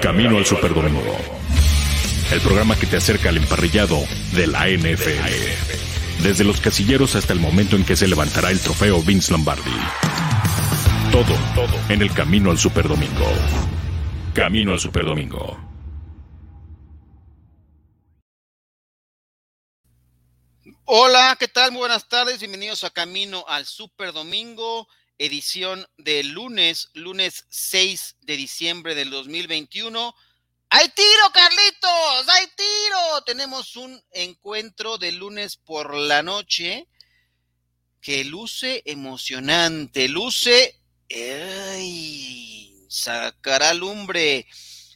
Camino al Superdomingo. El programa que te acerca al emparrillado de la NFL. Desde los casilleros hasta el momento en que se levantará el trofeo Vince Lombardi. Todo, todo en el Camino al Superdomingo. Camino al Superdomingo. Hola, ¿qué tal? Muy buenas tardes. Bienvenidos a Camino al Superdomingo edición del lunes, lunes 6 de diciembre del 2021. ¡Hay tiro, Carlitos! ¡Hay tiro! Tenemos un encuentro de lunes por la noche que luce emocionante, luce... ¡Ay! Sacará lumbre.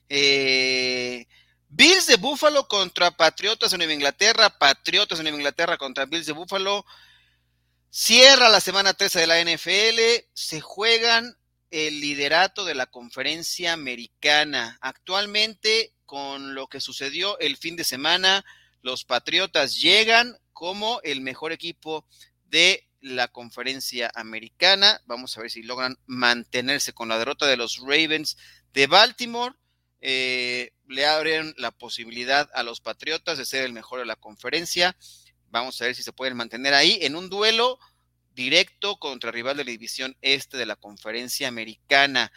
Eh, Bills de Búfalo contra Patriotas de Nueva Inglaterra, Patriotas de Nueva Inglaterra contra Bills de Búfalo. Cierra la semana 13 de la NFL, se juegan el liderato de la conferencia americana. Actualmente, con lo que sucedió el fin de semana, los Patriotas llegan como el mejor equipo de la conferencia americana. Vamos a ver si logran mantenerse con la derrota de los Ravens de Baltimore. Eh, le abren la posibilidad a los Patriotas de ser el mejor de la conferencia. Vamos a ver si se pueden mantener ahí en un duelo directo contra el rival de la división este de la conferencia americana.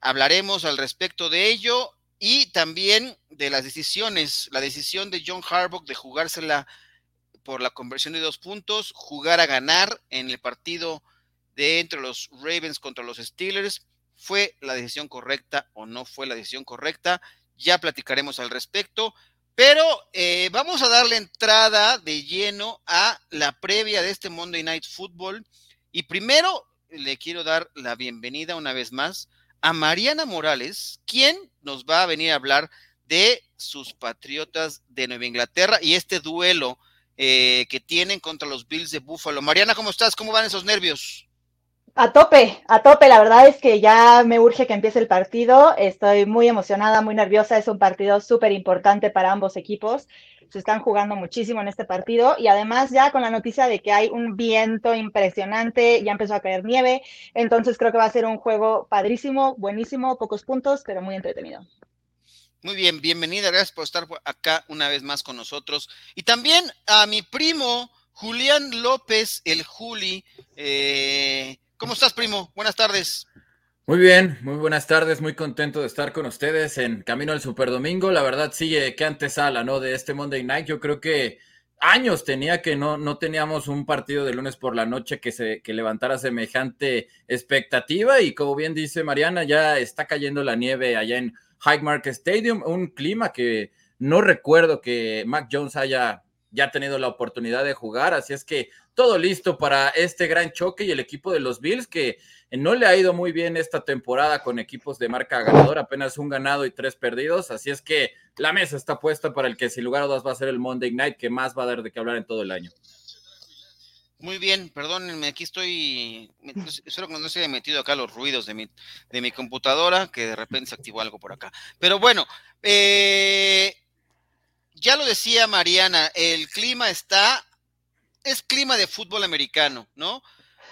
Hablaremos al respecto de ello y también de las decisiones, la decisión de John Harbaugh de jugársela por la conversión de dos puntos, jugar a ganar en el partido de entre los Ravens contra los Steelers, fue la decisión correcta o no fue la decisión correcta, ya platicaremos al respecto. Pero eh, vamos a darle entrada de lleno a la previa de este Monday Night Football. Y primero le quiero dar la bienvenida una vez más a Mariana Morales, quien nos va a venir a hablar de sus Patriotas de Nueva Inglaterra y este duelo eh, que tienen contra los Bills de Buffalo. Mariana, ¿cómo estás? ¿Cómo van esos nervios? A tope, a tope. La verdad es que ya me urge que empiece el partido. Estoy muy emocionada, muy nerviosa. Es un partido súper importante para ambos equipos. Se están jugando muchísimo en este partido y además ya con la noticia de que hay un viento impresionante, ya empezó a caer nieve. Entonces creo que va a ser un juego padrísimo, buenísimo, pocos puntos, pero muy entretenido. Muy bien, bienvenida. Gracias por estar acá una vez más con nosotros. Y también a mi primo Julián López, el Juli. Eh, ¿Cómo estás, primo? Buenas tardes. Muy bien, muy buenas tardes, muy contento de estar con ustedes en Camino al Superdomingo. La verdad, sigue que antesala, ¿no? De este Monday Night. Yo creo que años tenía que no, no teníamos un partido de lunes por la noche que se que levantara semejante expectativa. Y como bien dice Mariana, ya está cayendo la nieve allá en Highmark Stadium, un clima que no recuerdo que Mac Jones haya ya tenido la oportunidad de jugar. Así es que todo listo para este gran choque y el equipo de los Bills que no le ha ido muy bien esta temporada con equipos de marca ganadora, apenas un ganado y tres perdidos, así es que la mesa está puesta para el que sin lugar a dudas va a ser el Monday Night que más va a dar de qué hablar en todo el año. Muy bien, perdónenme, aquí estoy, espero que no se haya metido acá los ruidos de mi, de mi computadora, que de repente se activó algo por acá. Pero bueno, eh, ya lo decía Mariana, el clima está es clima de fútbol americano, ¿no?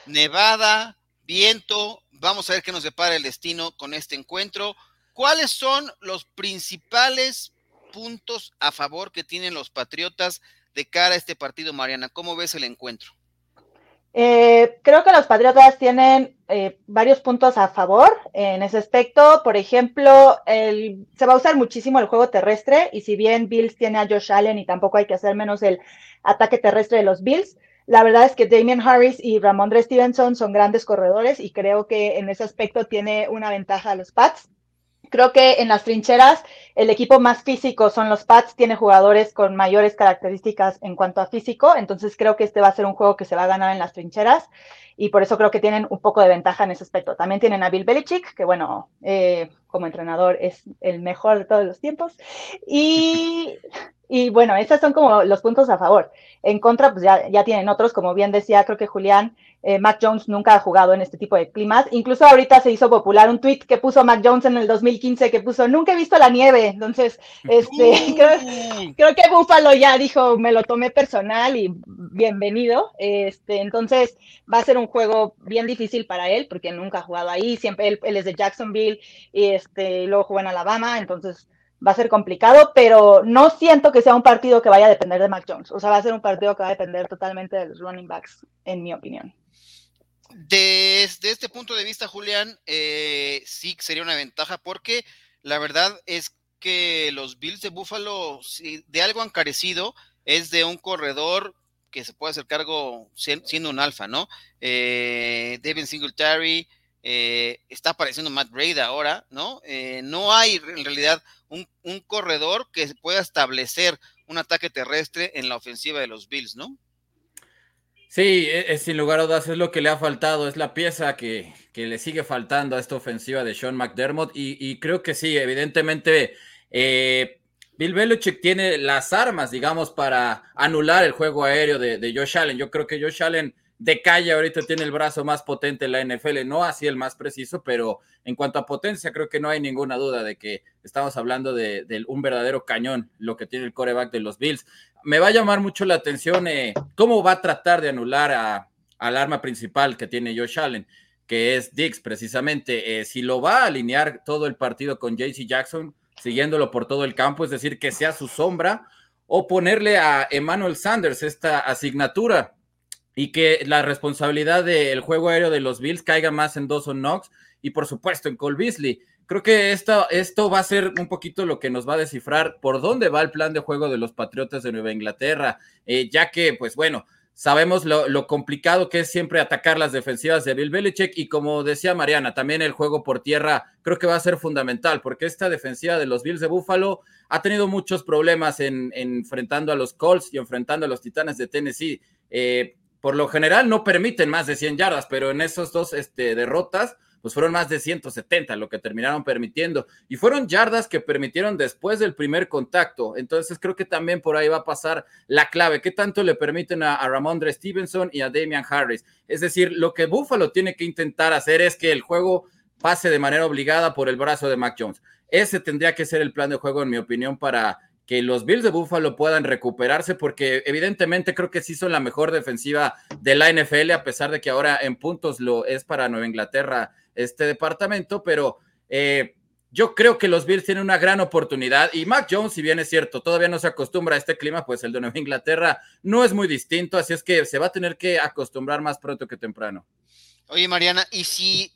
Nevada, viento, vamos a ver qué nos depara el destino con este encuentro. ¿Cuáles son los principales puntos a favor que tienen los Patriotas de cara a este partido, Mariana? ¿Cómo ves el encuentro? Eh, creo que los Patriotas tienen eh, varios puntos a favor en ese aspecto. Por ejemplo, se va a usar muchísimo el juego terrestre y si bien Bills tiene a Josh Allen y tampoco hay que hacer menos el ataque terrestre de los Bills, la verdad es que Damian Harris y Ramondre Stevenson son grandes corredores y creo que en ese aspecto tiene una ventaja a los Pats. Creo que en las trincheras el equipo más físico son los Pats, tiene jugadores con mayores características en cuanto a físico, entonces creo que este va a ser un juego que se va a ganar en las trincheras y por eso creo que tienen un poco de ventaja en ese aspecto. También tienen a Bill Belichick, que bueno, eh, como entrenador es el mejor de todos los tiempos. Y, bueno, esos son como los puntos a favor. En contra, pues ya, ya tienen otros, como bien decía, creo que Julián, eh, Mac Jones nunca ha jugado en este tipo de climas. Incluso ahorita se hizo popular un tweet que puso Mac Jones en el 2015 que puso nunca he visto la nieve. Entonces, este, creo, que Buffalo ya dijo me lo tomé personal y bienvenido. Este, entonces va a ser un juego bien difícil para él porque nunca ha jugado ahí. Siempre él, es de Jacksonville y este, luego jugó en Alabama. Entonces va a ser complicado, pero no siento que sea un partido que vaya a depender de Mac Jones. O sea, va a ser un partido que va a depender totalmente de los running backs, en mi opinión. Desde este punto de vista, Julián, eh, sí sería una ventaja porque la verdad es que los Bills de Buffalo, si de algo han carecido, es de un corredor que se puede hacer cargo siendo un alfa, ¿no? Eh, Devin Singletary, eh, está apareciendo Matt Braid ahora, ¿no? Eh, no hay en realidad un, un, corredor que pueda establecer un ataque terrestre en la ofensiva de los Bills, ¿no? Sí, es, e, sin lugar a dudas es lo que le ha faltado, es la pieza que, que le sigue faltando a esta ofensiva de Sean McDermott y, creo que sí, evidentemente eh, Bill Belichick tiene las armas, digamos, para anular el juego aéreo de, de, Josh Allen. Yo creo que Josh Allen de calle ahorita tiene el brazo más potente en la NFL, no así el más preciso, pero en cuanto a potencia creo que no hay ninguna duda de que estamos hablando de, un verdadero cañón, lo que tiene el coreback de los Bills me va a llamar mucho la atención eh, cómo va a tratar de anular al arma principal que tiene Josh Allen, que es Dix, precisamente. Eh, si lo va a alinear todo el partido con JC Jackson, siguiéndolo por todo el campo, es decir, que sea su sombra, o ponerle a Emmanuel Sanders esta asignatura y que la responsabilidad del juego aéreo de los Bills caiga más en Dawson Knox y por supuesto en Cole Beasley creo que esto, esto va a ser un poquito lo que nos va a descifrar por dónde va el plan de juego de los Patriotas de Nueva Inglaterra, eh, ya que, pues bueno, sabemos lo, complicado que es siempre atacar las defensivas de Bill Belichick y como decía Mariana, también el juego por tierra creo que va a ser fundamental porque esta defensiva de los Bills de Buffalo ha tenido muchos problemas en, enfrentando a los Colts y enfrentando a los Titanes de Tennessee. Eh, por lo general no permiten más de 100 yardas, pero en esos dos este, derrotas pues fueron más de 170 lo que terminaron permitiendo. Y fueron yardas que permitieron después del primer contacto. Entonces creo que también por ahí va a pasar la clave. ¿Qué tanto le permiten a, a Ramondre Stevenson y a Damian Harris? Es decir, lo que Buffalo tiene que intentar hacer es que el juego pase de manera obligada por el brazo de Mac Jones. Ese tendría que ser el plan de juego, en mi opinión, para que los Bills de Buffalo puedan recuperarse, porque evidentemente creo que sí son la mejor defensiva de la NFL, a pesar de que ahora en puntos lo es para Nueva Inglaterra este departamento, pero eh, yo creo que los Bills tienen una gran oportunidad y Mac Jones, si bien es cierto, todavía no se acostumbra a este clima, pues el de Nueva Inglaterra no es muy distinto, así es que se va a tener que acostumbrar más pronto que temprano. Oye, Mariana, y si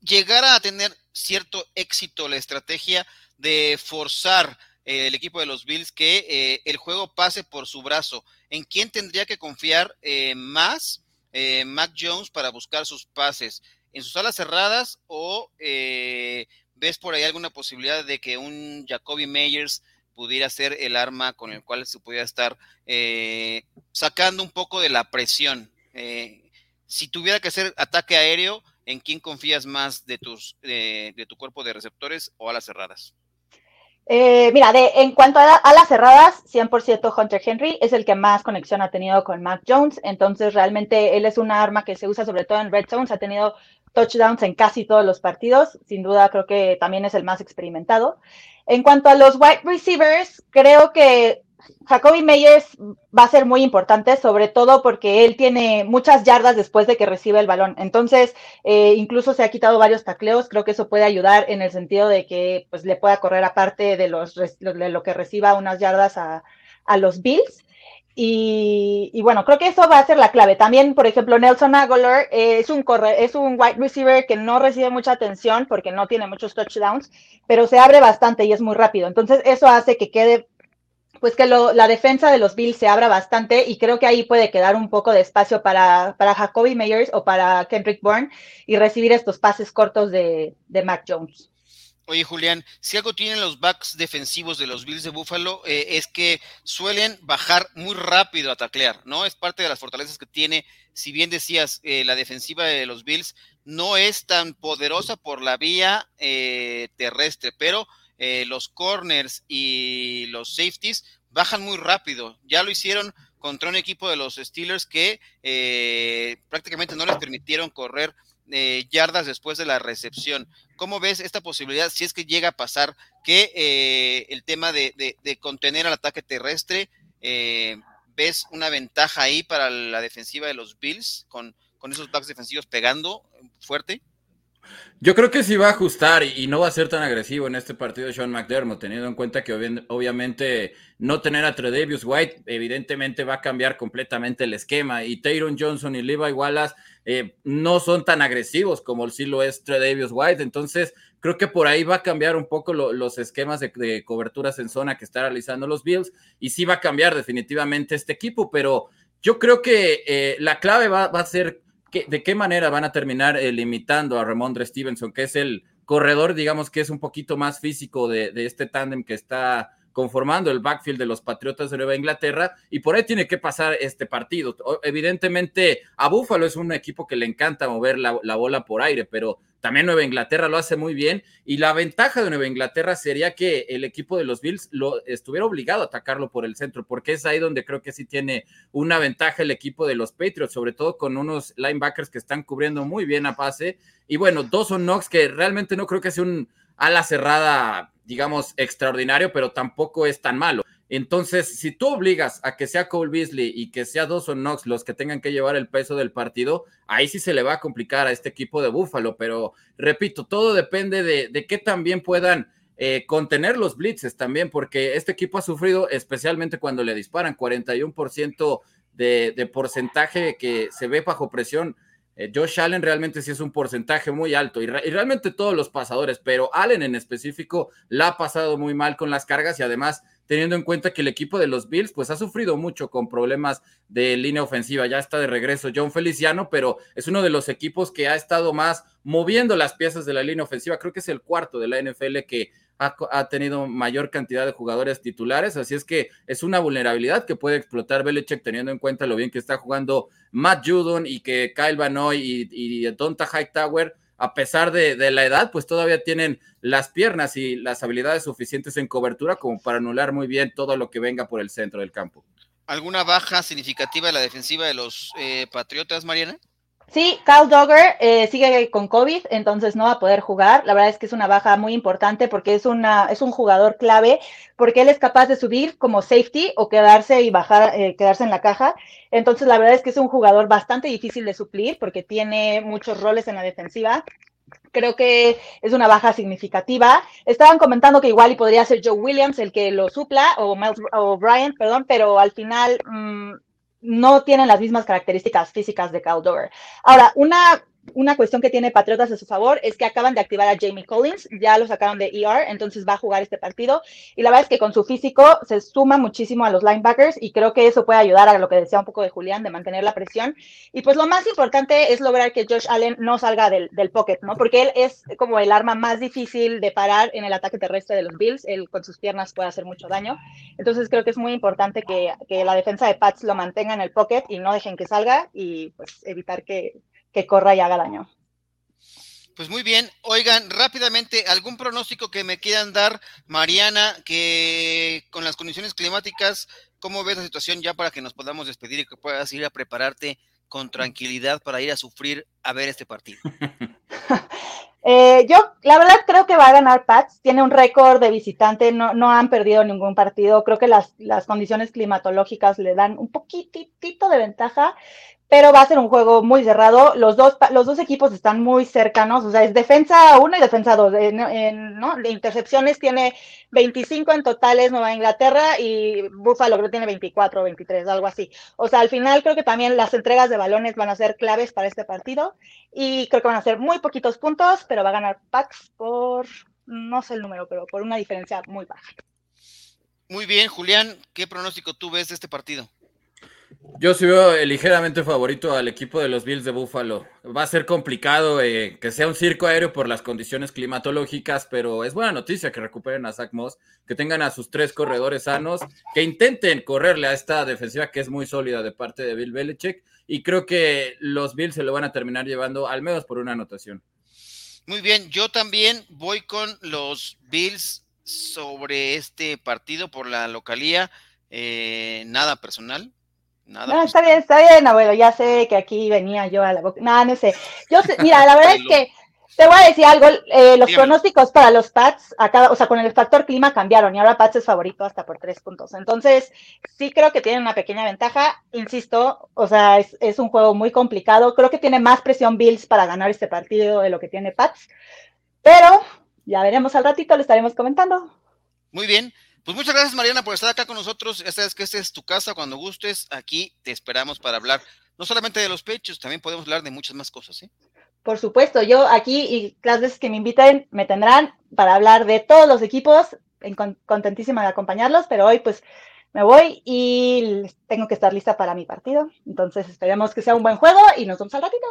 llegara a tener cierto éxito la estrategia de forzar eh, el equipo de los Bills que eh, el juego pase por su brazo, ¿en quién tendría que confiar más Mac Jones para buscar sus pases? en sus alas cerradas o eh, ves por ahí alguna posibilidad de que un Jacoby Meyers pudiera ser el arma con el cual se pudiera estar eh, sacando un poco de la presión. Eh, si tuviera que hacer ataque aéreo, ¿en quién confías más de, tus, de tu cuerpo de receptores o alas cerradas? Mira, de, en cuanto a, alas cerradas, 100% Hunter Henry es el que más conexión ha tenido con Mac Jones, entonces realmente él es una arma que se usa sobre todo en red zones, ha tenido touchdowns en casi todos los partidos. Sin duda, creo que también es el más experimentado. En cuanto a los wide receivers, creo que Jacoby Meyers va a ser muy importante, sobre todo porque él tiene muchas yardas después de que recibe el balón. Entonces, eh, incluso se ha quitado varios tacleos. Creo que eso puede ayudar en el sentido de que pues, le pueda correr aparte de, los, de lo que reciba unas yardas a, los Bills. Y, bueno, creo que eso va a ser la clave. También, por ejemplo, Nelson Aguilar es un corre, es un wide receiver que no recibe mucha atención porque no tiene muchos touchdowns, pero se abre bastante y es muy rápido. Entonces, eso hace que quede, pues que la defensa de los Bills se abra bastante y creo que ahí puede quedar un poco de espacio para, para Jacoby Meyers o para Kendrick Bourne y recibir estos pases cortos de, de Mac Jones. Oye, Julián, si algo tienen los backs defensivos de los Bills de Buffalo eh, es que suelen bajar muy rápido a taclear, ¿no? Es parte de las fortalezas que tiene. Si bien decías, eh, la defensiva de los Bills no es tan poderosa por la vía eh, terrestre, pero los corners y los safeties bajan muy rápido. Ya lo hicieron contra un equipo de los Steelers que eh, prácticamente no les permitieron correr eh, yardas después de la recepción. ¿Cómo ves esta posibilidad si es que llega a pasar que eh, el tema de, contener al ataque terrestre, ves una ventaja ahí para la defensiva de los Bills con, con esos backs defensivos pegando fuerte? Yo creo que sí va a ajustar y, no va a ser tan agresivo en este partido de Sean McDermott, teniendo en cuenta que obviamente no tener a Tredavious White evidentemente va a cambiar completamente el esquema. Y Tayron Johnson y Levi Wallace eh, no son tan agresivos como sí lo es Tredavious White, entonces creo que por ahí va a cambiar un poco los esquemas de, coberturas en zona que está realizando los Bills. Y sí va a cambiar definitivamente este equipo, pero yo creo que eh, la clave va, va a ser ¿de qué manera van a terminar limitando a Ramondre Stevenson, que es el corredor, digamos que es un poquito más físico de, este tándem que está conformando el backfield de los Patriotas de Nueva Inglaterra y por ahí tiene que pasar este partido. Evidentemente a Buffalo es un equipo que le encanta mover la, la bola por aire, pero también Nueva Inglaterra lo hace muy bien y la ventaja de Nueva Inglaterra sería que el equipo de los Bills lo estuviera obligado a atacarlo por el centro, porque es ahí donde creo que sí tiene una ventaja el equipo de los Patriots, sobre todo con unos linebackers que están cubriendo muy bien a pase. Y bueno, Dawson Knox, que realmente no creo que sea un ala cerrada, digamos, extraordinario, pero tampoco es tan malo. Entonces, si tú obligas a que sea Cole Beasley y que sea Dawson Knox los que tengan que llevar el peso del partido, ahí sí se le va a complicar a este equipo de Búfalo. Pero repito, todo depende de, de qué también puedan eh, contener los blitzes también, porque este equipo ha sufrido, especialmente cuando le disparan, 41% de, de porcentaje que se ve bajo presión. Eh, Josh Allen realmente sí es un porcentaje muy alto y, y, realmente todos los pasadores, pero Allen en específico la ha pasado muy mal con las cargas y además teniendo en cuenta que el equipo de los Bills pues ha sufrido mucho con problemas de línea ofensiva. Ya está de regreso John Feliciano, pero es uno de los equipos que ha estado más moviendo las piezas de la línea ofensiva. Creo que es el cuarto de la NFL que ha, tenido mayor cantidad de jugadores titulares, así es que es una vulnerabilidad que puede explotar Belichick teniendo en cuenta lo bien que está jugando Matt Judon y que Kyle Vanoy y, y Donta Hightower a pesar de, la edad, pues todavía tienen las piernas y las habilidades suficientes en cobertura como para anular muy bien todo lo que venga por el centro del campo. ¿Alguna baja significativa de la defensiva de los eh, Patriotas, Mariana? Sí, Kyle Dogger eh, sigue con COVID, entonces no va a poder jugar. La verdad es que es una baja muy importante porque es, una, es un jugador clave, porque él es capaz de subir como safety o quedarse y bajar, eh, quedarse en la caja. Entonces, la verdad es que es un jugador bastante difícil de suplir porque tiene muchos roles en la defensiva. Creo que es una baja significativa. Estaban comentando que igual y podría ser Joe Williams el que lo supla, o Miles O'Brien, perdón, pero al final mm, no tienen las mismas características físicas de Caldor. Ahora, una una cuestión que tiene Patriotas a su favor es que acaban de activar a Jamie Collins, ya lo sacaron de ER, entonces va a jugar este partido. Y la verdad es que con su físico se suma muchísimo a los linebackers y creo que eso puede ayudar a lo que decía un poco de Julián, de mantener la presión. Y pues lo más importante es lograr que Josh Allen no salga del, del pocket, ¿no? Porque él es como el arma más difícil de parar en el ataque terrestre de los Bills. Él con sus piernas puede hacer mucho daño. Entonces creo que es muy importante que, que la defensa de Pats lo mantenga en el pocket y no dejen que salga y pues evitar que que corra y haga daño. Pues muy bien, oigan, rápidamente, ¿algún pronóstico que me quieran dar, Mariana, que con las condiciones climáticas, ¿cómo ves la situación ya para que nos podamos despedir y que puedas ir a prepararte con tranquilidad para ir a sufrir a ver este partido? Eh, yo, la verdad, creo que va a ganar Pats. Tiene un récord de visitante, no, no han perdido ningún partido. Creo que las, las condiciones climatológicas le dan un poquitito de ventaja pero va a ser un juego muy cerrado. Los dos, los dos equipos están muy cercanos, o sea, es defensa 1 y defensa 2. ¿no? De intercepciones tiene 25 en totales Nueva Inglaterra y Buffalo creo que tiene 24 o 23, algo así. O sea, al final creo que también las entregas de balones van a ser claves para este partido y creo que van a ser muy poquitos puntos, pero va a ganar Pax por, no sé el número, pero por una diferencia muy baja. Muy bien, Julián, ¿qué pronóstico tú ves de este partido? Yo sí veo ligeramente favorito al equipo de los Bills de Buffalo. Va a ser complicado eh, que sea un circo aéreo por las condiciones climatológicas, pero es buena noticia que recuperen a Zach Moss, que tengan a sus tres corredores sanos, que intenten correrle a esta defensiva que es muy sólida de parte de Bill Belichick. Y creo que los Bills se lo van a terminar llevando al menos por una anotación. Muy bien, yo también voy con los Bills sobre este partido por la localía. Eh, nada personal, Nada no, está bien, está bien, abuelo. Ya sé que aquí venía yo a la boca. No, no sé. Yo sé, mira, la verdad es que te voy a decir algo, eh, los pronósticos para los Pats, acá, o sea, con el factor clima cambiaron y ahora Pats es favorito hasta por tres puntos. Entonces, sí creo que tienen una pequeña ventaja, insisto, o sea, es, un juego muy complicado. Creo que tiene más presión Bills para ganar este partido de lo que tiene Pats, pero ya veremos al ratito, lo estaremos comentando. Muy bien. Pues muchas gracias, Mariana, por estar acá con nosotros. Ya sabes que esta es tu casa. Cuando gustes, aquí te esperamos para hablar no solamente de los pechos, también podemos hablar de muchas más cosas. Por supuesto, yo aquí y las veces que me inviten me tendrán para hablar de todos los equipos, contentísima de acompañarlos, pero hoy pues me voy y tengo que estar lista para mi partido. Entonces esperemos que sea un buen juego y nos vemos al ratito.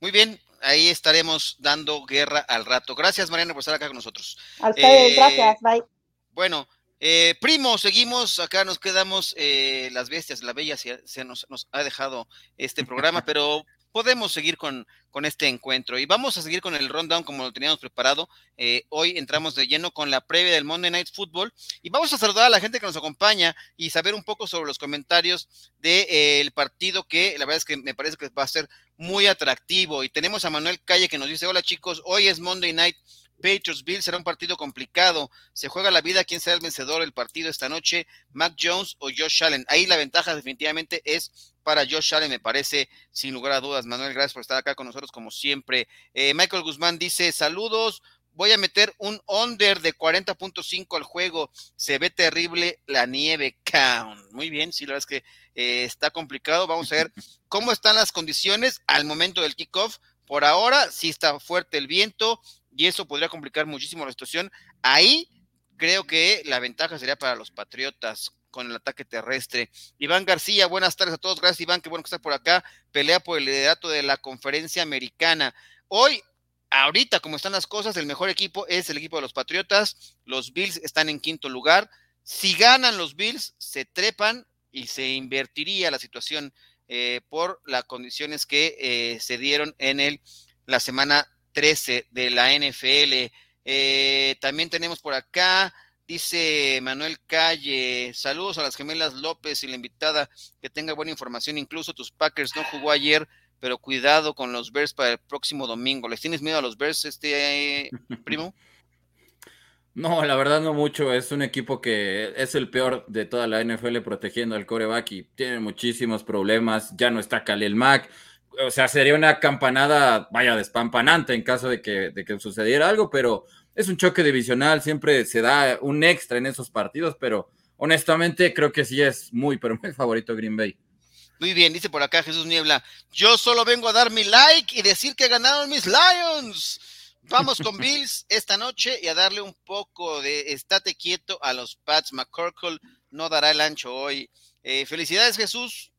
Muy bien, ahí estaremos dando guerra al rato. Gracias, Mariana, por estar acá con nosotros. A ustedes, eh, gracias, bye. Bueno, eh, primo, seguimos, acá nos quedamos eh, las bestias, la bella se, nos, nos, ha dejado este programa, pero podemos seguir con, con, este encuentro. Y vamos a seguir con el rundown como lo teníamos preparado. Eh, hoy entramos de lleno con la previa del Monday Night Football y vamos a saludar a la gente que nos acompaña y saber un poco sobre los comentarios del de, eh, partido que la verdad es que me parece que va a ser muy atractivo. Y tenemos a Manuel Calle que nos dice, hola chicos, hoy es Monday Night Patriots será un partido complicado. Se juega la vida quién será el vencedor del partido esta noche, Mac Jones o Josh Allen. Ahí la ventaja definitivamente es para Josh Allen, me parece, sin lugar a dudas. Manuel, gracias por estar acá con nosotros como siempre. Eh, Michael Guzmán dice, saludos, voy a meter un under de 40.5 al juego. Se ve terrible la nieve count. Muy bien, sí, la verdad es que eh, está complicado. Vamos a ver cómo están las condiciones al momento del kickoff. Por ahora sí está fuerte el viento, y eso podría complicar muchísimo la situación. Ahí creo que la ventaja sería para los Patriotas con el ataque terrestre. Iván García, buenas tardes a todos. Gracias, Iván. Qué bueno que estás por acá. Pelea por el liderato de la conferencia americana. Hoy, ahorita, como están las cosas, el mejor equipo es el equipo de los Patriotas. Los Bills están en quinto lugar. Si ganan los Bills, se trepan y se invertiría la situación eh, por las condiciones que eh, se dieron en el, la semana 13 de la NFL. Eh, también tenemos por acá, dice Manuel Calle, saludos a las gemelas López y la invitada, que tenga buena información, incluso tus Packers no jugó ayer, pero cuidado con los Bears para el próximo domingo. ¿Les tienes miedo a los Bears, este primo? No, la verdad no mucho. Es un equipo que es el peor de toda la NFL protegiendo al coreback y tiene muchísimos problemas. Ya no está Khalil Mack o sea, sería una campanada, vaya, despampanante en caso de que, de que sucediera algo, pero es un choque divisional, siempre se da un extra en esos partidos, pero honestamente creo que sí es muy, pero muy favorito Green Bay. Muy bien, dice por acá Jesús Niebla, yo solo vengo a dar mi like y decir que ganaron mis Lions. Vamos con Bills esta noche y a darle un poco de estate quieto a los Pats. McCorkle no dará el ancho hoy. Eh, felicidades Jesús,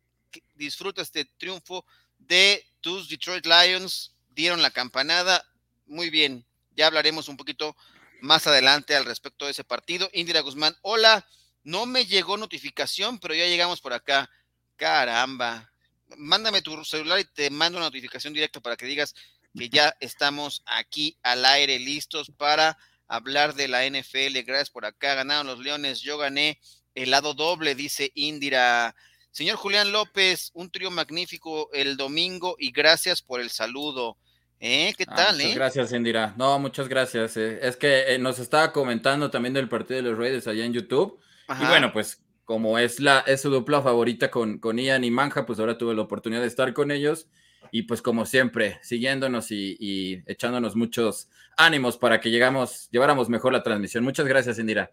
disfruta este triunfo de tus Detroit Lions dieron la campanada. Muy bien, ya hablaremos un poquito más adelante al respecto de ese partido. Indira Guzmán, hola, no me llegó notificación, pero ya llegamos por acá. Caramba, mándame tu celular y te mando una notificación directa para que digas que ya estamos aquí al aire, listos para hablar de la NFL. Gracias por acá, ganaron los Leones, yo gané el lado doble, dice Indira. Señor Julián López, un trío magnífico el domingo y gracias por el saludo. ¿Eh? ¿Qué ah, tal? muchas eh? gracias, Indira. No, muchas gracias. Eh. Es que nos estaba comentando también del partido de los Raiders allá en YouTube. Y bueno, pues como es, la, es su dupla favorita con, con Ian y Manja, pues ahora tuve la oportunidad de estar con ellos. Y pues como siempre, siguiéndonos y, y echándonos muchos ánimos para que llegamos, lleváramos mejor la transmisión. Muchas gracias, Indira.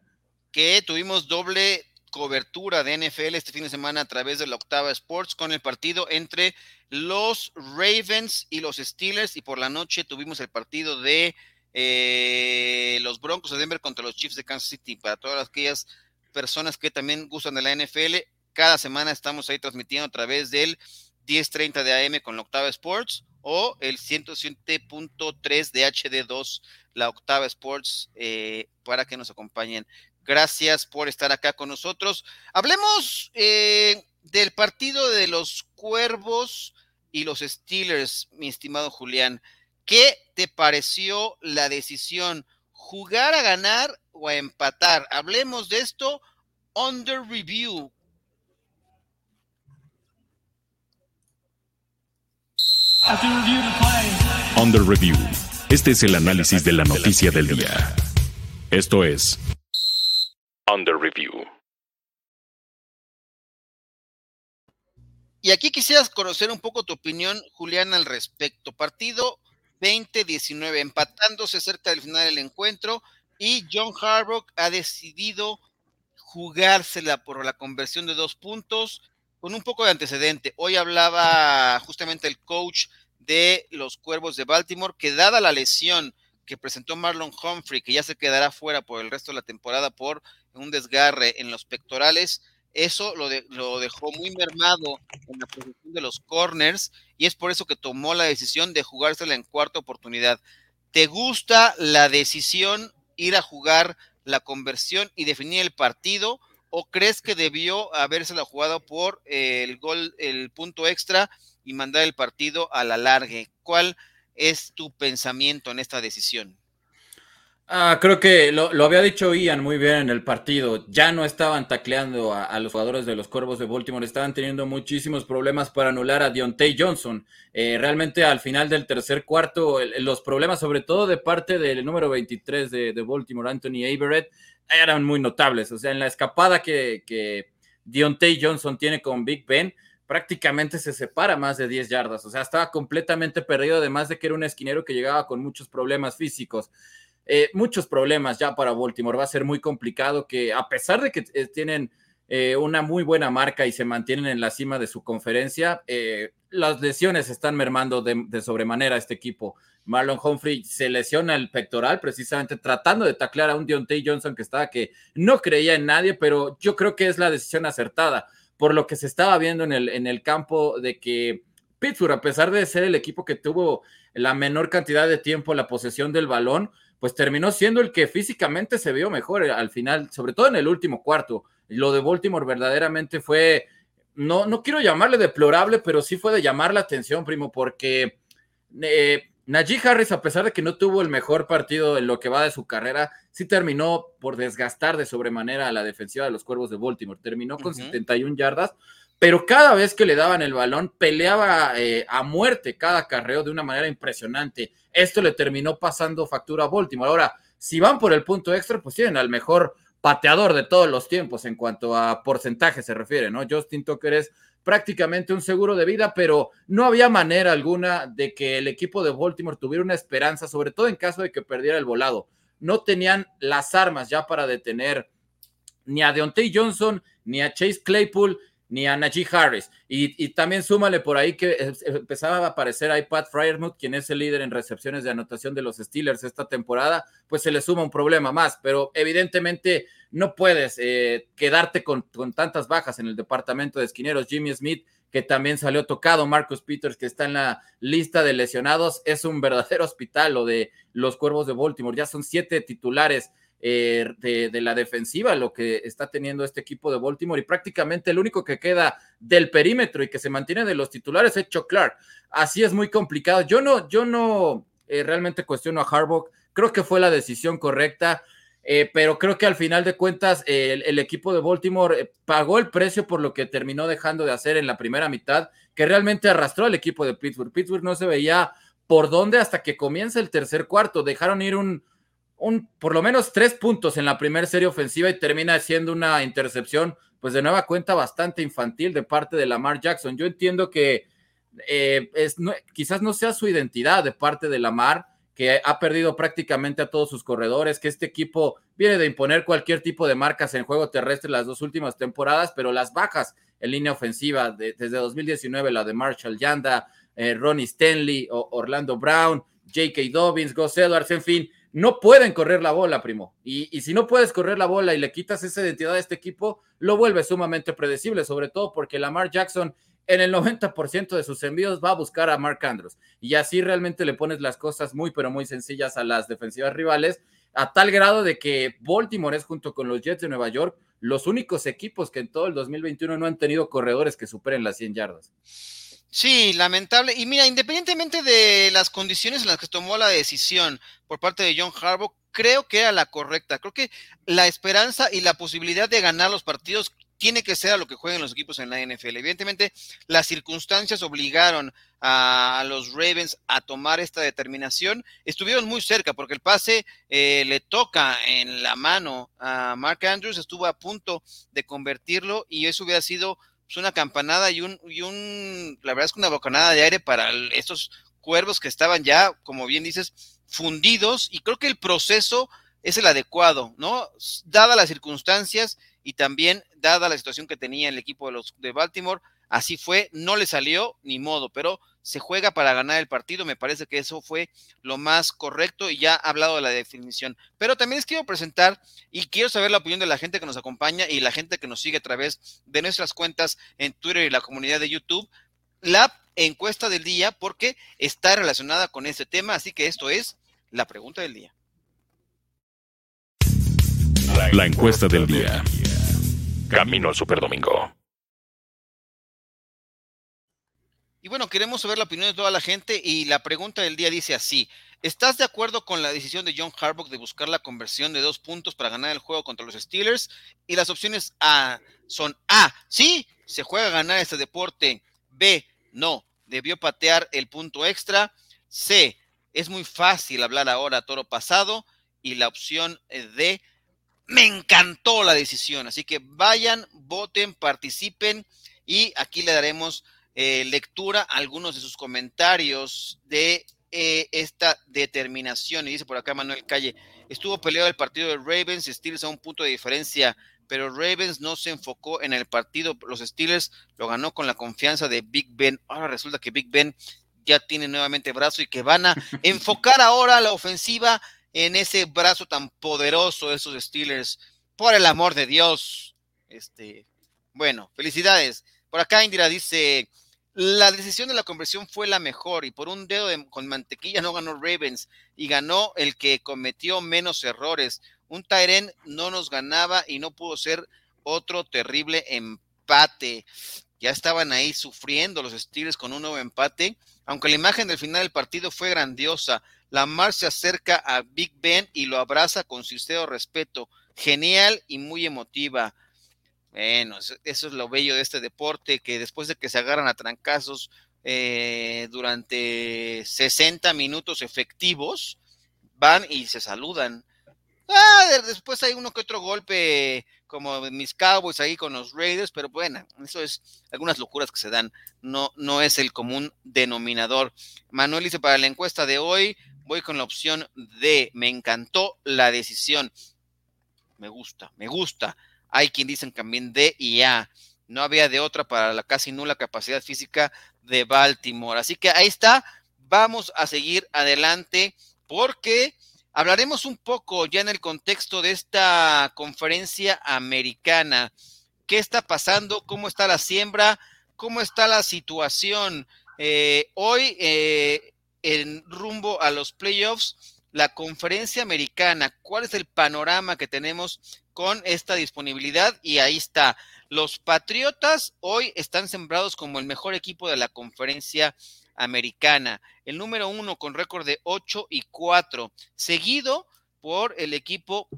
Que tuvimos doble cobertura de NFL este fin de semana a través de la Octava Sports con el partido entre los Ravens y los Steelers y por la noche tuvimos el partido de eh, los Broncos de Denver contra los Chiefs de Kansas City. Para todas aquellas personas que también gustan de la NFL, cada semana estamos ahí transmitiendo a través del 10:30 de AM con la Octava Sports o el 107.3 de HD2, la Octava Sports, eh, para que nos acompañen. Gracias por estar acá con nosotros. Hablemos eh, del partido de los Cuervos y los Steelers, mi estimado Julián. ¿Qué te pareció la decisión? ¿Jugar a ganar o a empatar? Hablemos de esto under review. Under Review. Este es el análisis de la noticia del día. Esto es Under Review. Y aquí quisieras conocer un poco tu opinión, Julián, al respecto. Partido 20-19, empatándose cerca del final del encuentro y John Harbaugh ha decidido jugársela por la conversión de dos puntos con un poco de antecedente. Hoy hablaba justamente el coach de los Cuervos de Baltimore que dada la lesión que presentó Marlon Humphrey, que ya se quedará fuera por el resto de la temporada por un desgarre en los pectorales, eso lo, lo dejó muy mermado en la posición de los corners y es por eso que tomó la decisión de jugársela en cuarta oportunidad. ¿Te gusta la decisión ir a jugar la conversión y definir el partido? ¿O crees que debió habérsela jugado por el gol, el punto extra y mandar el partido a la largue? ¿Cuál es tu pensamiento en esta decisión? Ah, creo que lo, había dicho Ian muy bien en el partido. Ya no estaban tacleando a, los jugadores de los Cuervos de Baltimore, estaban teniendo muchísimos problemas para anular a Deontay Johnson. Eh, realmente al final del tercer cuarto, los problemas, sobre todo de parte del número 23 de, de, Baltimore, Anthony Averett, eran muy notables. O sea, en la escapada que, que Deontay Johnson tiene con Big Ben, prácticamente se separa más de 10 yardas. O sea, estaba completamente perdido, además de que era un esquinero que llegaba con muchos problemas físicos. Eh, muchos problemas ya para Baltimore. Va a ser muy complicado que, a pesar de que eh, tienen eh, una muy buena marca y se mantienen en la cima de su conferencia, las lesiones están mermando de, sobremanera a este equipo. Marlon Humphrey se lesiona el pectoral precisamente tratando de taclear a un Deontay Johnson que estaba que no creía en nadie, pero yo creo que es la decisión acertada por lo que se estaba viendo en el, en el campo de que Pittsburgh, a pesar de ser el equipo que tuvo la menor cantidad de tiempo la posesión del balón, pues terminó siendo el que físicamente se vio mejor eh, al final, sobre todo en el último cuarto. Lo de Baltimore verdaderamente fue, no, no quiero llamarle deplorable, pero sí fue de llamar la atención, primo, porque eh, Najee Harris, a pesar de que no tuvo el mejor partido en lo que va de su carrera, sí terminó por desgastar de sobremanera a la defensiva de los Cuervos de Baltimore. Terminó con 71 yardas, pero cada vez que le daban el balón peleaba eh, a muerte cada carreo de una manera impresionante. Esto le terminó pasando factura a Baltimore. Ahora, si van por el punto extra, pues tienen al mejor pateador de todos los tiempos en cuanto a porcentaje se refiere, ¿no? Justin Tucker es prácticamente un seguro de vida, pero no había manera alguna de que el equipo de Baltimore tuviera una esperanza, sobre todo en caso de que perdiera el volado. No tenían las armas ya para detener ni a Deontay Johnson, ni a Chase Claypool, ni a Najee Harris. Y, también súmale por ahí que empezaba a aparecer ahí Pat Fryermuth, quien es el líder en recepciones de anotación de los Steelers esta temporada, pues se le suma un problema más, pero evidentemente no puedes eh, quedarte con, con, tantas bajas en el departamento de esquineros. Jimmy Smith, que también salió tocado, Marcus Peters, que está en la lista de lesionados, es un verdadero hospital lo de los Cuervos de Baltimore, ya son siete titulares eh, de, la defensiva, lo que está teniendo este equipo de Baltimore, y prácticamente el único que queda del perímetro y que se mantiene de los titulares es Chuck Clark. Así es muy complicado. Yo no, yo no eh, realmente cuestiono a Harbaugh, creo que fue la decisión correcta. Eh, pero creo que al final de cuentas el, equipo de Baltimore pagó el precio por lo que terminó dejando de hacer en la primera mitad, que realmente arrastró al equipo de Pittsburgh. Pittsburgh no se veía por dónde hasta que comienza el tercer cuarto. Dejaron ir un, un, por lo menos tres puntos en la primera serie ofensiva y termina siendo una intercepción, pues de nueva cuenta bastante infantil de parte de Lamar Jackson. Yo entiendo que eh, es, quizás no sea su identidad de parte de Lamar, que ha perdido prácticamente a todos sus corredores, que este equipo viene de imponer cualquier tipo de marcas en juego terrestre las dos últimas temporadas, pero las bajas en línea ofensiva desde 2019, la de Marshall Yanda, eh, Ronnie Stanley, Orlando Brown, J.K. Dobbins, Gus Edwards, en fin, no pueden correr la bola, primo. Y, si no puedes correr la bola y le quitas esa identidad a este equipo, lo vuelve sumamente predecible, sobre todo porque Lamar Jackson en el 90% de sus envíos va a buscar a Mark Andrews. Y así realmente le pones las cosas muy, pero muy sencillas a las defensivas rivales, a tal grado de que Baltimore es junto con los Jets de Nueva York los únicos equipos que en todo el 2021 no han tenido corredores que superen las 100 yardas. Sí, lamentable. Y mira, independientemente de las condiciones en las que tomó la decisión por parte de John Harbaugh, creo que era la correcta. Creo que la esperanza y la posibilidad de ganar los partidos tiene que ser a lo que jueguen los equipos en la NFL. Evidentemente, las circunstancias obligaron a, los Ravens a tomar esta determinación. Estuvieron muy cerca porque el pase eh, le toca en la mano a Mark Andrews, estuvo a punto de convertirlo y eso hubiera sido pues, una campanada y un, y un, la verdad es que una bocanada de aire para estos cuervos que estaban ya, como bien dices, fundidos y creo que el proceso es el adecuado, ¿no? Dadas las circunstancias y también dada la situación que tenía el equipo de los de Baltimore, así fue, no le salió ni modo, pero se juega para ganar el partido, me parece que eso fue lo más correcto y ya ha hablado de la definición. Pero también les quiero presentar y quiero saber la opinión de la gente que nos acompaña y la gente que nos sigue a través de nuestras cuentas en Twitter y la comunidad de YouTube, la encuesta del día porque está relacionada con este tema, así que esto es la pregunta del día. La encuesta del día. Camino al Superdomingo. Bueno, queremos saber la opinión de toda la gente y la pregunta del día dice así. ¿Estás de acuerdo con la decisión de John Harbaugh de buscar la conversión de dos puntos para ganar el juego contra los Steelers? Y las opciones A son A, sí, se juega a ganar este deporte. B, no, debió patear el punto extra. C, es muy fácil hablar ahora toro pasado. Y la opción D, me encantó la decisión. Así que vayan, voten, participen y aquí le daremos eh, lectura algunos de sus comentarios de eh, esta determinación. Y dice por acá Manuel Calle, estuvo peleado el partido de Ravens y Steelers a un punto de diferencia, pero Ravens no se enfocó en el partido. Los Steelers lo ganó con la confianza de Big Ben. Ahora resulta que Big Ben ya tiene nuevamente brazo y que van a enfocar ahora la ofensiva en ese brazo tan poderoso de esos Steelers. Por el amor de Dios. Este, bueno, felicidades. Por acá Indira dice, la decisión de la conversión fue la mejor y por un dedo con mantequilla no ganó Ravens y ganó el que cometió menos errores. Un Tyren no nos ganaba y no pudo ser otro terrible empate. Ya estaban ahí sufriendo los Steelers con un nuevo empate, aunque la imagen del final del partido fue grandiosa. Lamar se acerca a Big Ben y lo abraza con sincero respeto. Genial y muy emotiva. Bueno, eso, es lo bello de este deporte, que después de que se agarran a trancazos eh, durante 60 minutos efectivos, van y se saludan. Ah, después hay uno que otro golpe, como mis Cowboys ahí con los Raiders, pero bueno, eso es algunas locuras que se dan, no, no es el común denominador. Manuel dice, para la encuesta de hoy, voy con la opción D, me encantó la decisión. Me gusta, me gusta. Hay quien dicen también D y A. No había de otra para la casi nula capacidad física de Baltimore. Así que ahí está. Vamos a seguir adelante porque hablaremos un poco ya en el contexto de esta conferencia americana. ¿Qué está pasando? ¿Cómo está la siembra? ¿Cómo está la situación? Eh, hoy, eh, en rumbo a los playoffs, la conferencia americana, ¿cuál es el panorama que tenemos con esta disponibilidad y ahí está. Los Patriotas hoy están sembrados como el mejor equipo de la conferencia americana. El número uno con récord de 8 y 4, seguido por el equipo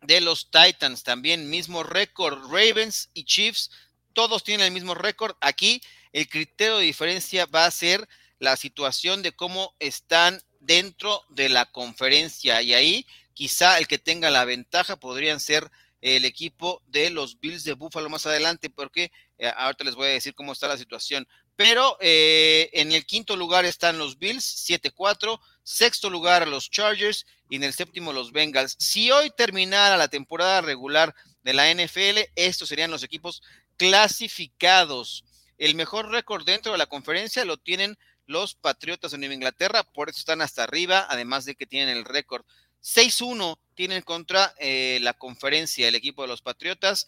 de los Titans, también mismo récord. Ravens y Chiefs, todos tienen el mismo récord. Aquí el criterio de diferencia va a ser la situación de cómo están dentro de la conferencia y ahí Quizá el que tenga la ventaja podrían ser el equipo de los Bills de Buffalo más adelante, porque eh, ahorita les voy a decir cómo está la situación. Pero eh, en el quinto lugar están los Bills, 7-4, sexto lugar los Chargers y en el séptimo los Bengals. Si hoy terminara la temporada regular de la NFL, estos serían los equipos clasificados. El mejor récord dentro de la conferencia lo tienen los Patriotas de Nueva Inglaterra, por eso están hasta arriba, además de que tienen el récord 6-1 tienen contra eh, la conferencia el equipo de los Patriotas.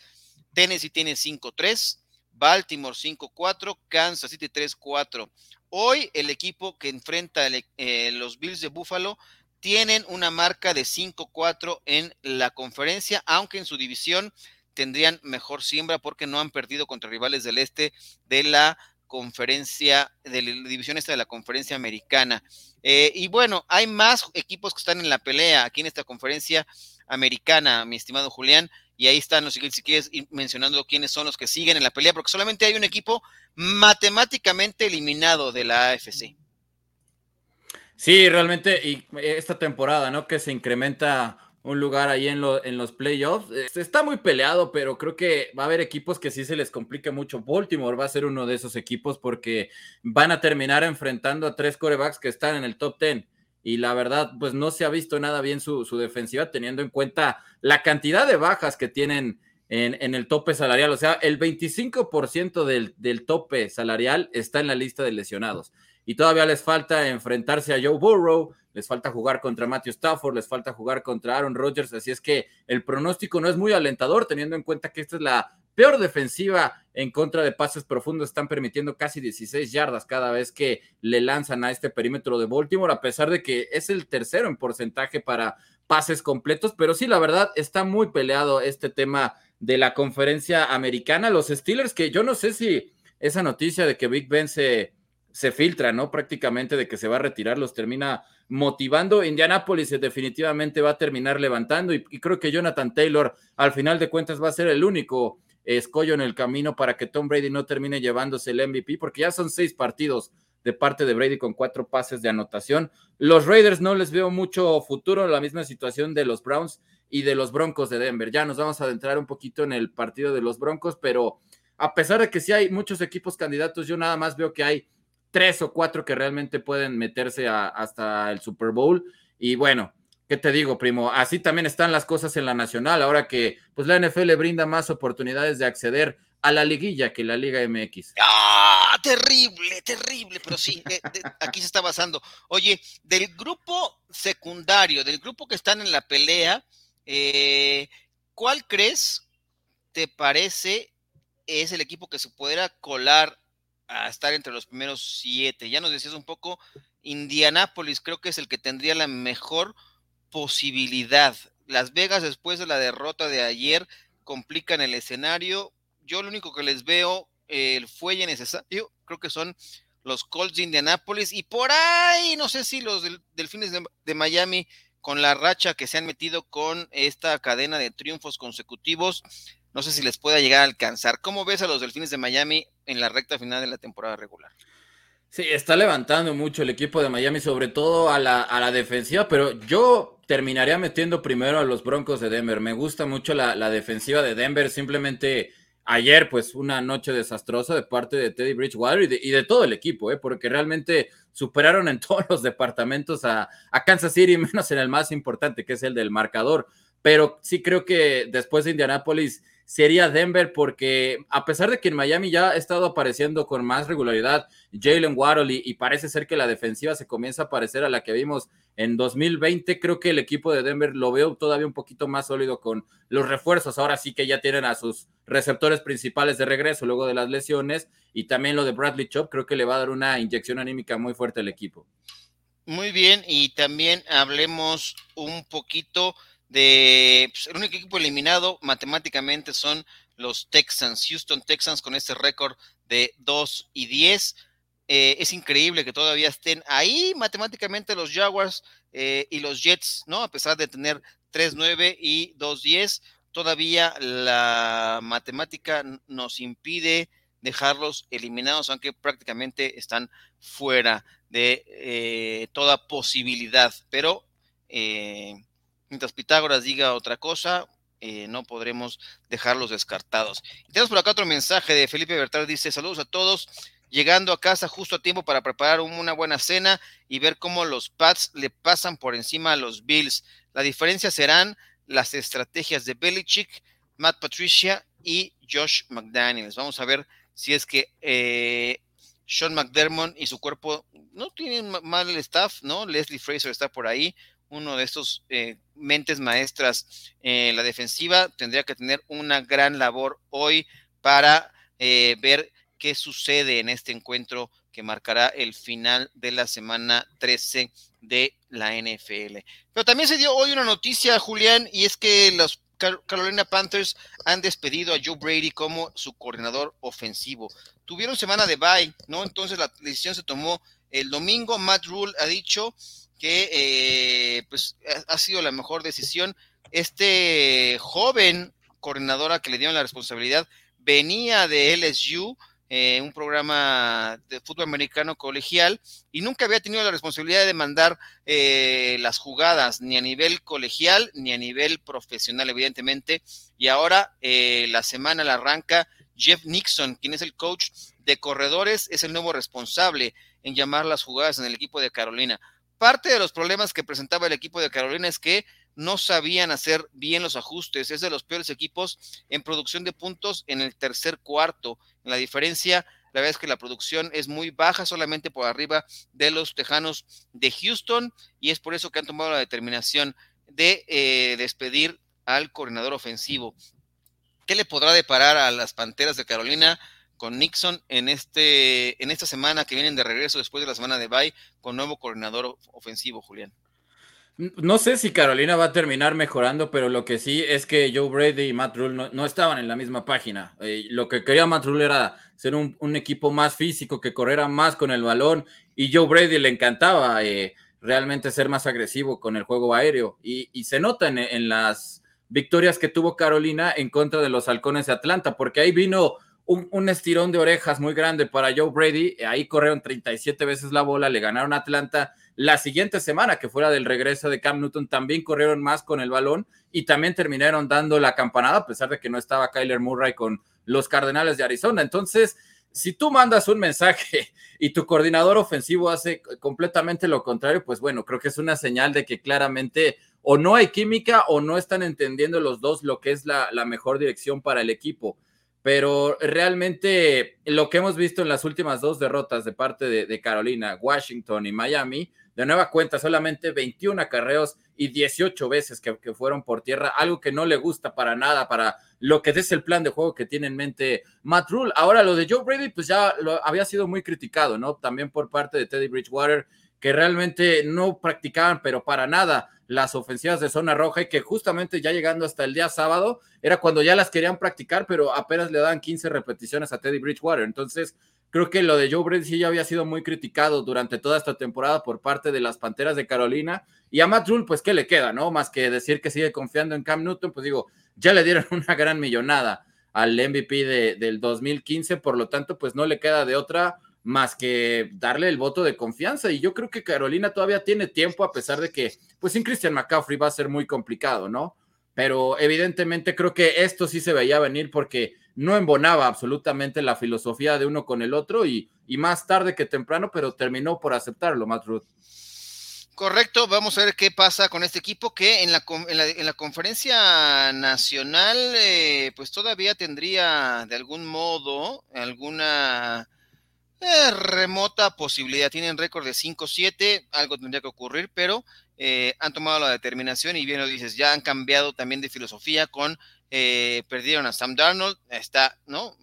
Tennessee tiene 5-3, Baltimore 5-4, Kansas City 3-4. Hoy el equipo que enfrenta eh, los Bills de Buffalo tienen una marca de 5-4 en la conferencia, aunque en su división tendrían mejor siembra porque no han perdido contra rivales del este de la conferencia, de la división esta de la conferencia americana. Eh, y bueno, hay más equipos que están en la pelea aquí en esta conferencia americana, mi estimado Julián. Y ahí están los si quieres ir mencionando quiénes son los que siguen en la pelea, porque solamente hay un equipo matemáticamente eliminado de la AFC. Sí, realmente, y esta temporada, ¿no? Que se incrementa un lugar ahí en, en los playoffs. Este, está muy peleado, pero creo que va a haber equipos que sí se les complica mucho. Baltimore va a ser uno de esos equipos porque van a terminar enfrentando a tres corebacks que están en el top 10. Y la verdad, pues no se ha visto nada bien su, defensiva, teniendo en cuenta la cantidad de bajas que tienen en, en el tope salarial. O sea, el 25% del, del tope salarial está en la lista de lesionados y todavía les falta enfrentarse a Joe Burrow, les falta jugar contra Matthew Stafford, les falta jugar contra Aaron Rodgers, así es que el pronóstico no es muy alentador teniendo en cuenta que esta es la peor defensiva en contra de pases profundos, están permitiendo casi 16 yardas cada vez que le lanzan a este perímetro de Baltimore, a pesar de que es el tercero en porcentaje para pases completos, pero sí, la verdad, está muy peleado este tema de la conferencia americana. Los Steelers, que yo no sé si esa noticia de que Big Ben se se filtra, ¿no? Prácticamente de que se va a retirar, los termina motivando. Indianapolis definitivamente va a terminar levantando y, creo que Jonathan Taylor al final de cuentas va a ser el único escollo en el camino para que Tom Brady no termine llevándose el MVP, porque ya son seis partidos de parte de Brady con cuatro pases de anotación. Los Raiders no les veo mucho futuro, la misma situación de los Browns y de los Broncos de Denver. Ya nos vamos a adentrar un poquito en el partido de los Broncos, pero a pesar de que sí hay muchos equipos candidatos, yo nada más veo que hay tres o cuatro que realmente pueden meterse hasta el Super Bowl. Y bueno, ¿qué te digo, primo? Así también están las cosas en la nacional, ahora que pues la NFL brinda más oportunidades de acceder a la liguilla que la Liga MX. ¡Ah! Terrible, terrible, pero sí, aquí se está basando. Oye, del grupo secundario, del grupo que están en la pelea, eh, ¿cuál crees te parece es el equipo que se pudiera colar a estar entre los primeros siete. Ya nos decías un poco, Indianápolis creo que es el que tendría la mejor posibilidad. Las Vegas después de la derrota de ayer complican el escenario. Yo lo único que les veo el fuelle necesario creo que son los Colts de Indianápolis y por ahí no sé si los Delfines de Miami con la racha que se han metido con esta cadena de triunfos consecutivos no sé si les pueda llegar a alcanzar. ¿Cómo ves a los Delfines de Miami en la recta final de la temporada regular? Sí, está levantando mucho el equipo de Miami, sobre todo a la, a la defensiva, pero yo terminaría metiendo primero a los Broncos de Denver. Me gusta mucho la, defensiva de Denver, simplemente ayer, pues una noche desastrosa de parte de Teddy Bridgewater y de, y de todo el equipo, ¿eh? porque realmente superaron en todos los departamentos a, a, Kansas City, menos en el más importante, que es el del marcador. Pero sí creo que después de Indianapolis sería Denver porque a pesar de que en Miami ya ha estado apareciendo con más regularidad Jalen Waddle y, parece ser que la defensiva se comienza a parecer a la que vimos en 2020, creo que el equipo de Denver lo veo todavía un poquito más sólido con los refuerzos. Ahora sí que ya tienen a sus receptores principales de regreso luego de las lesiones y también lo de Bradley Chop creo que le va a dar una inyección anímica muy fuerte al equipo. Muy bien, y también hablemos un poquito de pues, el único equipo eliminado matemáticamente son los Texans, Houston Texans con este récord de 2 y 10. Eh, es increíble que todavía estén ahí matemáticamente los Jaguars eh, y los Jets, ¿no? A pesar de tener 3-9 y 2-10, todavía la matemática nos impide dejarlos eliminados, aunque prácticamente están fuera de eh, toda posibilidad. Pero mientras Pitágoras diga otra cosa, eh, no podremos dejarlos descartados. tenemos por acá otro mensaje de Felipe Bertal, dice, saludos a todos, llegando a casa justo a tiempo para preparar una buena cena y ver cómo los Pats le pasan por encima a los Bills. La diferencia serán las estrategias de Belichick, Matt Patricia y Josh McDaniels. Vamos a ver si es que eh, Sean McDermott y su cuerpo no tienen mal staff, ¿no? Leslie Fraser está por ahí, uno de estos eh, mentes maestras en la defensiva, tendría que tener una gran labor hoy para eh, ver qué sucede en este encuentro que marcará el final de la semana 13 de la NFL. Pero también se dio hoy una noticia, Julián, y es que los Carolina Panthers han despedido a Joe Brady como su coordinador ofensivo. Tuvieron semana de bye, ¿no? Entonces la decisión se tomó el domingo. Matt Rule ha dicho que eh, pues ha sido la mejor decisión. Este joven coordinadora que le dieron la responsabilidad venía de LSU, eh, un programa de fútbol americano colegial, y nunca había tenido la responsabilidad de mandar eh, las jugadas, ni a nivel colegial, ni a nivel profesional, evidentemente. Y ahora eh, la semana la arranca Jeff Nixon, quien es el coach de corredores, es el nuevo responsable en llamar las jugadas en el equipo de Carolina. Parte de los problemas que presentaba el equipo de Carolina es que no sabían hacer bien los ajustes. Es de los peores equipos en producción de puntos en el tercer cuarto. La diferencia, la verdad es que la producción es muy baja, solamente por arriba de los Tejanos de Houston, y es por eso que han tomado la determinación de eh, despedir al coordinador ofensivo. ¿Qué le podrá deparar a las Panteras de Carolina con Nixon en, este, en esta semana que vienen de regreso después de la semana de bye con nuevo coordinador ofensivo, Julián? No sé si Carolina va a terminar mejorando, pero lo que sí es que Joe Brady y Matt Rule no, estaban en la misma página. Eh, lo que quería Matt Rule era ser un, equipo más físico, que corriera más con el balón, y Joe Brady le encantaba eh, realmente ser más agresivo con el juego aéreo. Y, se nota en, las victorias que tuvo Carolina en contra de los halcones de Atlanta, porque ahí vino un, estirón de orejas muy grande para Joe Brady. Ahí corrieron 37 veces la bola, le ganaron a Atlanta la siguiente semana, que fuera del regreso de Cam Newton, también corrieron más con el balón y también terminaron dando la campanada, a pesar de que no estaba Kyler Murray con los Cardenales de Arizona. Entonces, si tú mandas un mensaje y tu coordinador ofensivo hace completamente lo contrario, pues bueno, creo que es una señal de que claramente o no hay química o no están entendiendo los dos lo que es la mejor dirección para el equipo pero realmente lo que hemos visto en las últimas dos derrotas de parte de, Carolina, Washington y Miami, de nueva cuenta, solamente 21 acarreos y 18 veces que, fueron por tierra, algo que no le gusta para nada, para lo que es el plan de juego que tiene en mente Matt Rule. Ahora, lo de Joe Brady, pues ya lo, había sido muy criticado, ¿no? También por parte de Teddy Bridgewater, que realmente no practicaban, pero para nada las ofensivas de zona roja y que justamente ya llegando hasta el día sábado era cuando ya las querían practicar, pero apenas le daban 15 repeticiones a Teddy Bridgewater. Entonces, creo que lo de Joe Brady sí ya había sido muy criticado durante toda esta temporada por parte de las Panteras de Carolina. Y a Matt Rule, pues, ¿qué le queda, no? Más que decir que sigue confiando en Cam Newton, pues digo, ya le dieron una gran millonada al MVP de, del 2015, por lo tanto, pues no le queda de otra más que darle el voto de confianza. Y yo creo que Carolina todavía tiene tiempo, a pesar de que, pues sin Christian McCaffrey va a ser muy complicado, ¿no? Pero evidentemente creo que esto sí se veía venir porque no embonaba absolutamente la filosofía de uno con el otro y, y más tarde que temprano, pero terminó por aceptarlo, Matt Ruth. Correcto, vamos a ver qué pasa con este equipo que en la, en la, conferencia nacional eh, pues todavía tendría de algún modo alguna eh, remota posibilidad. Tienen récord de 5-7, algo tendría que ocurrir, pero eh, han tomado la determinación y bien lo dices, ya han cambiado también de filosofía con, eh, perdieron a Sam Darnold, está, ¿no?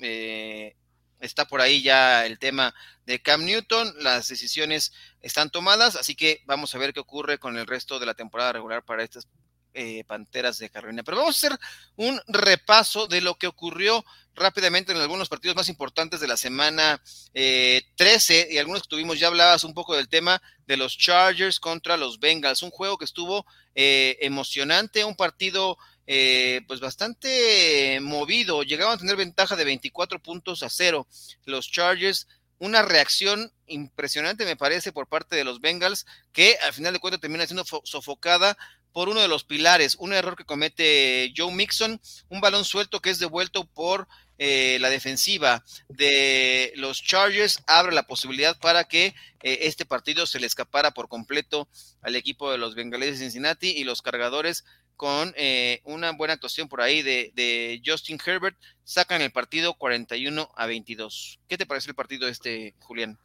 está por ahí ya el tema de Cam Newton, las decisiones están tomadas, así que vamos a ver qué ocurre con el resto de la temporada regular para estas eh, Panteras de Carolina. Pero vamos a hacer un repaso de lo que ocurrió rápidamente en algunos partidos más importantes de la semana 13 eh, y algunos que tuvimos, ya hablabas un poco del tema de los Chargers contra los Bengals, un juego que estuvo eh, emocionante, un partido pues bastante movido, llegaban a tener ventaja de 24 puntos a cero los Chargers. Una reacción impresionante, me parece, por parte de los Bengals, que al final de cuentas termina siendo sofocada por uno de los pilares, un error que comete Joe Mixon, un balón suelto que es devuelto por eh, la defensiva de los Chargers, abre la posibilidad para que eh, este partido se le escapara por completo al equipo de los Bengales de Cincinnati y los cargadores con eh, una buena actuación por ahí de, de, Justin Herbert, sacan el partido 41 a 22. ¿Qué te parece el partido este, Julián?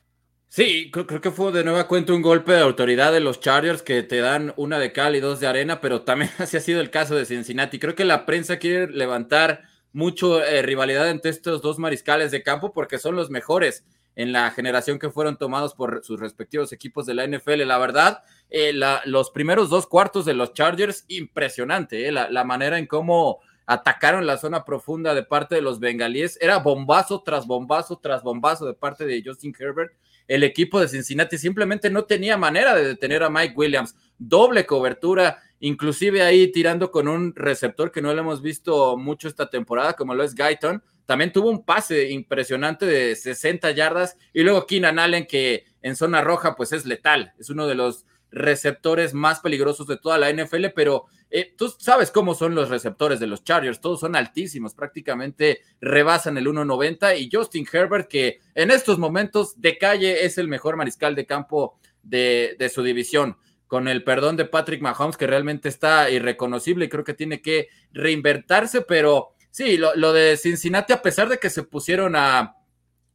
Sí, creo, que fue de nueva cuenta un golpe de autoridad de los Chargers que te dan una de cal y dos de arena, pero también así ha sido el caso de Cincinnati. Creo que la prensa quiere levantar mucho eh, rivalidad entre estos dos mariscales de campo porque son los mejores en la generación que fueron tomados por sus respectivos equipos de la NFL. La verdad, eh, los primeros dos cuartos de los Chargers, impresionante, eh, la, la manera en cómo atacaron la zona profunda de parte de los bengalíes, era bombazo tras bombazo tras bombazo de parte de Justin Herbert el equipo de Cincinnati simplemente no tenía manera de detener a Mike Williams. Doble cobertura, inclusive ahí tirando con un receptor que no lo hemos visto mucho esta temporada, como lo es Guyton. También tuvo un pase impresionante de 60 yardas. Y luego Keenan Allen, que en zona roja, pues es letal. Es uno de los receptores más peligrosos de toda la NFL, pero eh, tú sabes cómo son los receptores de los Chargers, todos son altísimos, prácticamente rebasan el 1.90 y Justin Herbert, que en estos momentos de calle es el mejor mariscal de campo de, su división. Con el perdón de Patrick Mahomes, que realmente está irreconocible y creo que tiene que reinvertirse, pero sí, lo, de Cincinnati, a pesar de que se pusieron a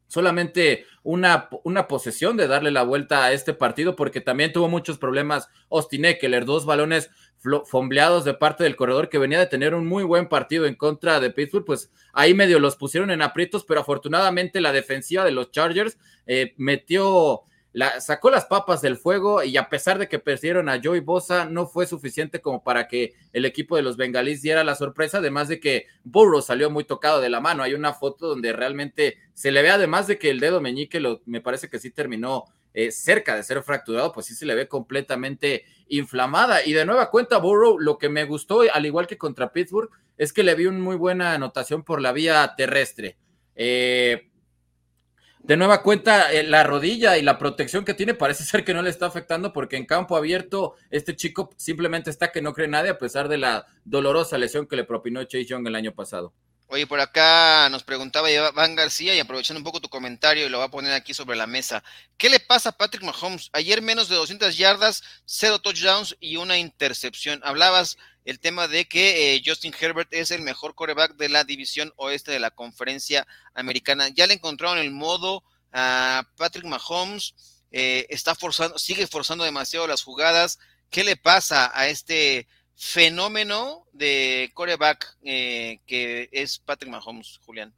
solamente una, una, posesión de darle la vuelta a este partido, porque también tuvo muchos problemas Austin Eckler, dos balones fombleados de parte del corredor que venía de tener un muy buen partido en contra de Pittsburgh, pues ahí medio los pusieron en aprietos, pero afortunadamente la defensiva de los Chargers eh, metió la, sacó las papas del fuego y a pesar de que perdieron a Joey Bosa, no fue suficiente como para que el equipo de los bengalíes diera la sorpresa, además de que Burrow salió muy tocado de la mano. Hay una foto donde realmente se le ve, además de que el dedo meñique lo, me parece que sí terminó eh, cerca de ser fracturado, pues sí se le ve completamente inflamada. Y de nueva cuenta, Burrow, lo que me gustó, al igual que contra Pittsburgh, es que le vi una muy buena anotación por la vía terrestre. Eh, de nueva cuenta, eh, la rodilla y la protección que tiene parece ser que no le está afectando porque en campo abierto este chico simplemente está que no cree nadie a pesar de la dolorosa lesión que le propinó Chase Young el año pasado. Oye, por acá nos preguntaba Iván García y aprovechando un poco tu comentario y lo va a poner aquí sobre la mesa. ¿Qué le pasa a Patrick Mahomes? Ayer menos de 200 yardas, cero touchdowns y una intercepción. Hablabas el tema de que eh, Justin Herbert es el mejor coreback de la división oeste de la conferencia americana. Ya le encontraron el modo a Patrick Mahomes, eh, está forzando, sigue forzando demasiado las jugadas. ¿Qué le pasa a este fenómeno de coreback eh, que es Patrick Mahomes, Julián?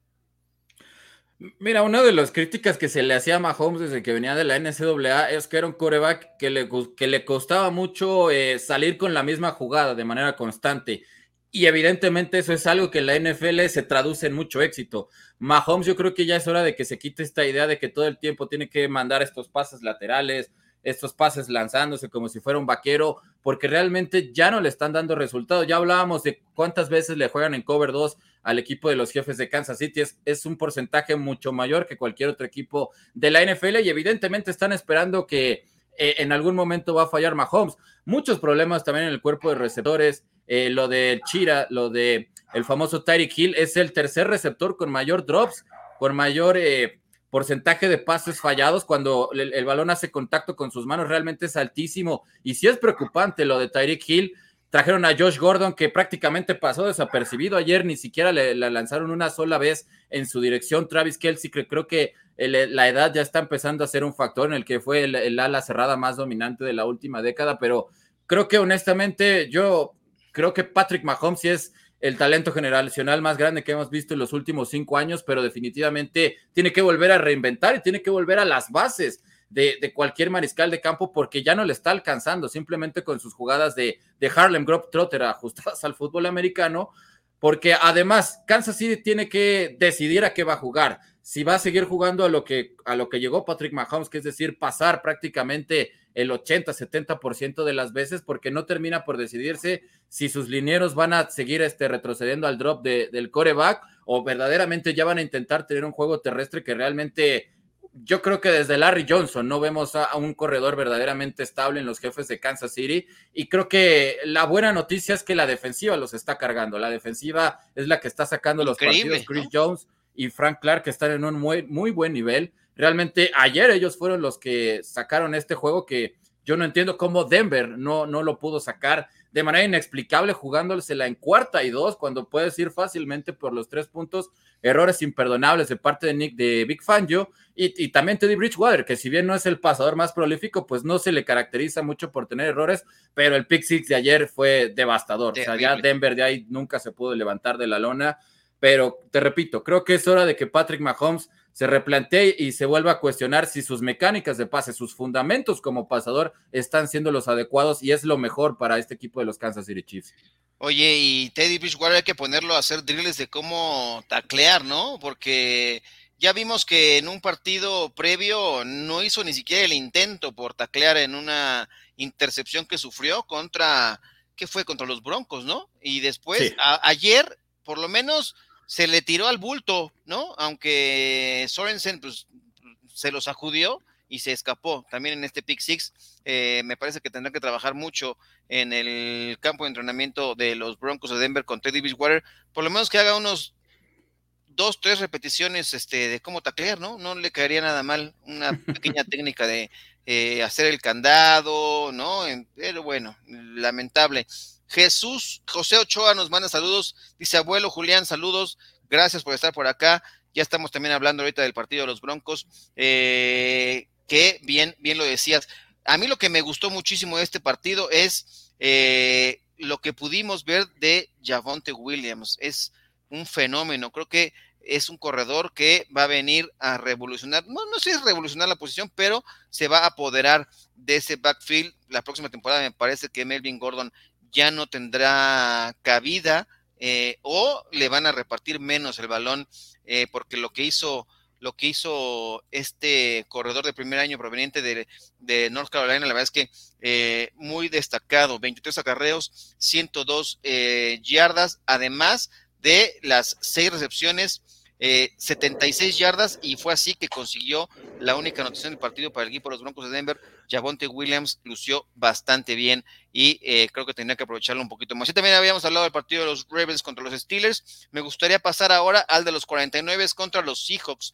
Mira, una de las críticas que se le hacía a Mahomes desde que venía de la NCAA es que era un coreback que le, que le costaba mucho eh, salir con la misma jugada de manera constante. Y evidentemente eso es algo que en la NFL se traduce en mucho éxito. Mahomes yo creo que ya es hora de que se quite esta idea de que todo el tiempo tiene que mandar estos pases laterales, estos pases lanzándose como si fuera un vaquero, porque realmente ya no le están dando resultados. Ya hablábamos de cuántas veces le juegan en cover 2 al equipo de los jefes de Kansas City. Es, un porcentaje mucho mayor que cualquier otro equipo de la NFL y evidentemente están esperando que eh, en algún momento va a fallar Mahomes. Muchos problemas también en el cuerpo de receptores. Eh, lo de Chira, lo de el famoso Tyreek Hill, es el tercer receptor con mayor drops, con mayor eh, porcentaje de pases fallados cuando el, balón hace contacto con sus manos realmente es altísimo. Y si es preocupante lo de Tyreek Hill. Trajeron a Josh Gordon que prácticamente pasó desapercibido ayer, ni siquiera le, lanzaron una sola vez en su dirección. Travis Kelsey, creo que la edad ya está empezando a ser un factor en el que fue el, ala cerrada más dominante de la última década, pero creo que honestamente yo creo que Patrick Mahomes es el talento generacional más grande que hemos visto en los últimos cinco años, pero definitivamente tiene que volver a reinventar y tiene que volver a las bases de, cualquier mariscal de campo porque ya no le está alcanzando simplemente con sus jugadas de, de Harlem Trotter ajustadas al fútbol americano, porque además Kansas City tiene que decidir a qué va a jugar. Si va a seguir jugando a lo que, a lo que llegó Patrick Mahomes, que es decir, pasar prácticamente el 80-70% de las veces porque no termina por decidirse si sus linieros van a seguir este, retrocediendo al drop del coreback o verdaderamente ya van a intentar tener un juego terrestre que realmente yo creo que desde Larry Johnson no vemos a, un corredor verdaderamente estable en los jefes de Kansas City y creo que la buena noticia es que la defensiva los está cargando, la defensiva es la que está sacando los partidos, Chris Jones y Frank Clark que están en un muy, muy buen nivel Realmente ayer ellos fueron los que sacaron este juego que yo no entiendo cómo Denver no, no lo pudo sacar de manera inexplicable jugándosela en cuarta y dos cuando puedes ir fácilmente por los tres puntos. Errores imperdonables de parte de Nick de Big Fangio y, y también Teddy Bridgewater, que si bien no es el pasador más prolífico, pues no se le caracteriza mucho por tener errores, pero el pick six de ayer fue devastador. O sea, ya Denver de ahí nunca se pudo levantar de la lona. Pero te repito, creo que es hora de que Patrick Mahomes se replantee y se vuelva a cuestionar si sus mecánicas de pase, sus fundamentos como pasador están siendo los adecuados y es lo mejor para este equipo de los Kansas City Chiefs. Oye, y Teddy Bridgewater hay que ponerlo a hacer drills de cómo taclear, ¿no? Porque ya vimos que en un partido previo no hizo ni siquiera el intento por taclear en una intercepción que sufrió contra, ¿qué fue? Contra los Broncos, ¿no? Y después, ayer, por lo menos, se le tiró al bulto, ¿no? Aunque Sorensen, pues, se los acudió y se escapó. También en este pick six, eh, me parece que tendrá que trabajar mucho en el campo de entrenamiento de los Broncos de Denver con Teddy Bridgewater. Por lo menos que haga unos dos, tres repeticiones este, de cómo taclear, ¿no? No le caería nada mal una pequeña técnica de eh, hacer el candado, ¿no? Pero bueno, lamentable. Jesús José Ochoa nos manda saludos, dice abuelo Julián, saludos, gracias por estar por acá. Ya estamos también hablando ahorita del partido de los Broncos, eh, que bien, bien lo decías. A mí lo que me gustó muchísimo de este partido es eh, lo que pudimos ver de Javonte Williams. Es un fenómeno. Creo que es un corredor que va a venir a revolucionar, no, no sé si es revolucionar la posición, pero se va a apoderar de ese backfield. La próxima temporada me parece que Melvin Gordon ya no tendrá cabida eh, o le van a repartir menos el balón, eh, porque lo que hizo lo que hizo este corredor de primer año proveniente de, North Carolina, la verdad es que eh, muy destacado, 23 acarreos, 102 yardas, además de las seis recepciones, 76 eh, yardas, y fue así que consiguió la única anotación del partido para el equipo de los Broncos de Denver. Javonte Williams lució bastante bien y eh, creo que tenía que aprovecharlo un poquito más. Y también habíamos hablado del partido de los Ravens contra los Steelers. Me gustaría pasar ahora al de los 49 contra los Seahawks.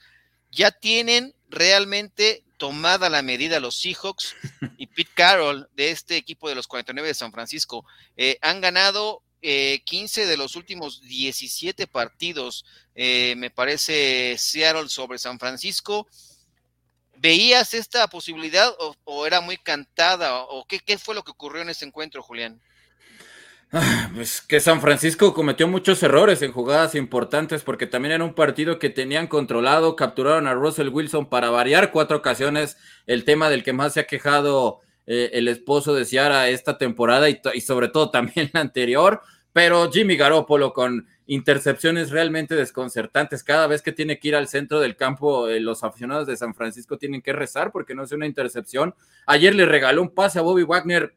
Ya tienen realmente tomada la medida los Seahawks y Pete Carroll de este equipo de los 49 de San Francisco. Eh, han ganado 15 eh, de los últimos 17 partidos, eh, me parece Seattle sobre San Francisco. ¿Veías esta posibilidad o, era muy cantada? ¿O qué, fue lo que ocurrió en ese encuentro, Julián? Ah, pues que San Francisco cometió muchos errores en jugadas importantes porque también era un partido que tenían controlado, capturaron a Russell Wilson para variar cuatro ocasiones, el tema del que más se ha quejado eh, el esposo de Ciara esta temporada y, sobre todo también la anterior, pero Jimmy Garoppolo con intercepciones realmente desconcertantes. Cada vez que tiene que ir al centro del campo, eh, los aficionados de San Francisco tienen que rezar porque no es una intercepción. Ayer le regaló un pase a Bobby Wagner.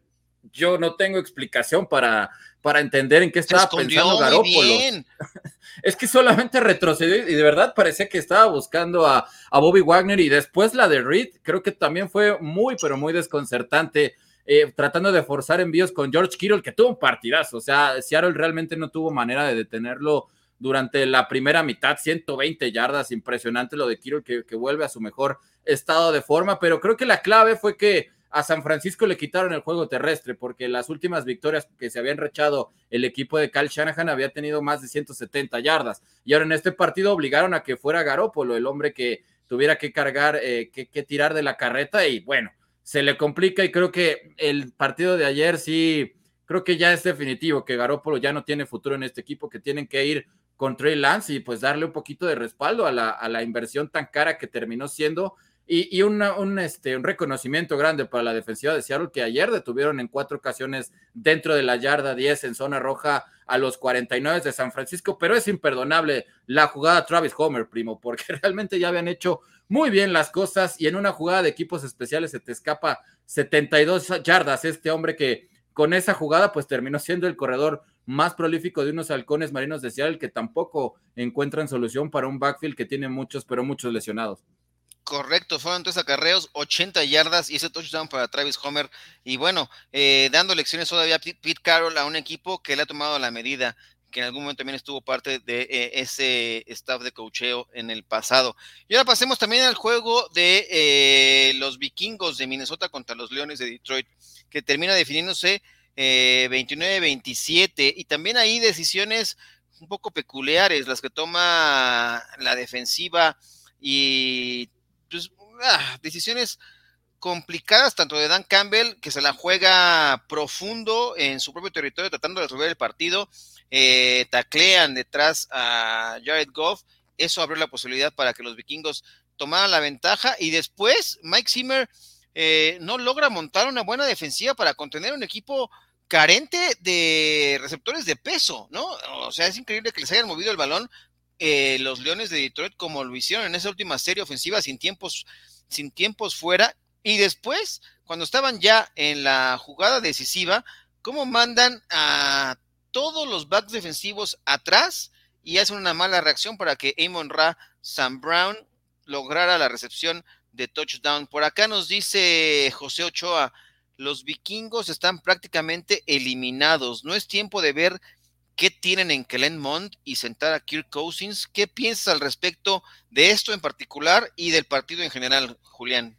Yo no tengo explicación para, para entender en qué estaba pensando Garoppolo. es que solamente retrocedió y de verdad parecía que estaba buscando a, Bobby Wagner y después la de Reed, creo que también fue muy, pero muy desconcertante. Eh, tratando de forzar envíos con George Kittle, que tuvo un partidazo. O sea, Seattle realmente no tuvo manera de detenerlo durante la primera mitad, 120 yardas, impresionante lo de Kittle, que, que vuelve a su mejor estado de forma, pero creo que la clave fue que a San Francisco le quitaron el juego terrestre porque las últimas victorias que se habían rechado el equipo de Kyle Shanahan había tenido más de 170 yardas. Y ahora en este partido obligaron a que fuera Garópolo, el hombre que tuviera que cargar, eh, que, tirar de la carreta y bueno, se le complica y creo que el partido de ayer sí, creo que ya es definitivo que Garópolo ya no tiene futuro en este equipo, que tienen que ir con Trey Lance y pues darle un poquito de respaldo a la, a la inversión tan cara que terminó siendo y, un, este, un reconocimiento grande para la defensiva de Seattle que ayer detuvieron en cuatro ocasiones dentro de la yarda 10 en zona roja a los 49 de San Francisco, pero es imperdonable la jugada Travis Homer, primo, porque realmente ya habían hecho muy bien las cosas y en una jugada de equipos especiales se te escapa 72 yardas este hombre que con esa jugada pues terminó siendo el corredor más prolífico de unos halcones marinos de Seattle que tampoco encuentran solución para un backfield que tiene muchos, pero muchos lesionados. Correcto, fueron tres acarreos, 80 yardas y ese touchdown para Travis Homer. Y bueno, eh, dando lecciones todavía a Pete Carroll a un equipo que le ha tomado la medida, que en algún momento también estuvo parte de eh, ese staff de cocheo en el pasado. Y ahora pasemos también al juego de eh, los vikingos de Minnesota contra los Leones de Detroit, que termina definiéndose 29-27. Y también hay decisiones un poco peculiares, las que toma la defensiva y pues, ah, decisiones complicadas tanto de Dan Campbell, que se la juega profundo en su propio territorio tratando de resolver el partido, eh, taclean detrás a Jared Goff, eso abrió la posibilidad para que los vikingos tomaran la ventaja y después Mike Zimmer eh, no logra montar una buena defensiva para contener un equipo carente de receptores de peso, ¿no? O sea, es increíble que les hayan movido el balón eh, los Leones de Detroit como lo hicieron en esa última serie ofensiva sin tiempos, sin tiempos fuera. Y después, cuando estaban ya en la jugada decisiva, cómo mandan a todos los backs defensivos atrás y hacen una mala reacción para que Amon Ra Sam Brown lograra la recepción de touchdown. Por acá nos dice José Ochoa, los vikingos están prácticamente eliminados. No es tiempo de ver qué tienen en Mond y sentar a Kirk Cousins. ¿Qué piensas al respecto de esto en particular y del partido en general, Julián?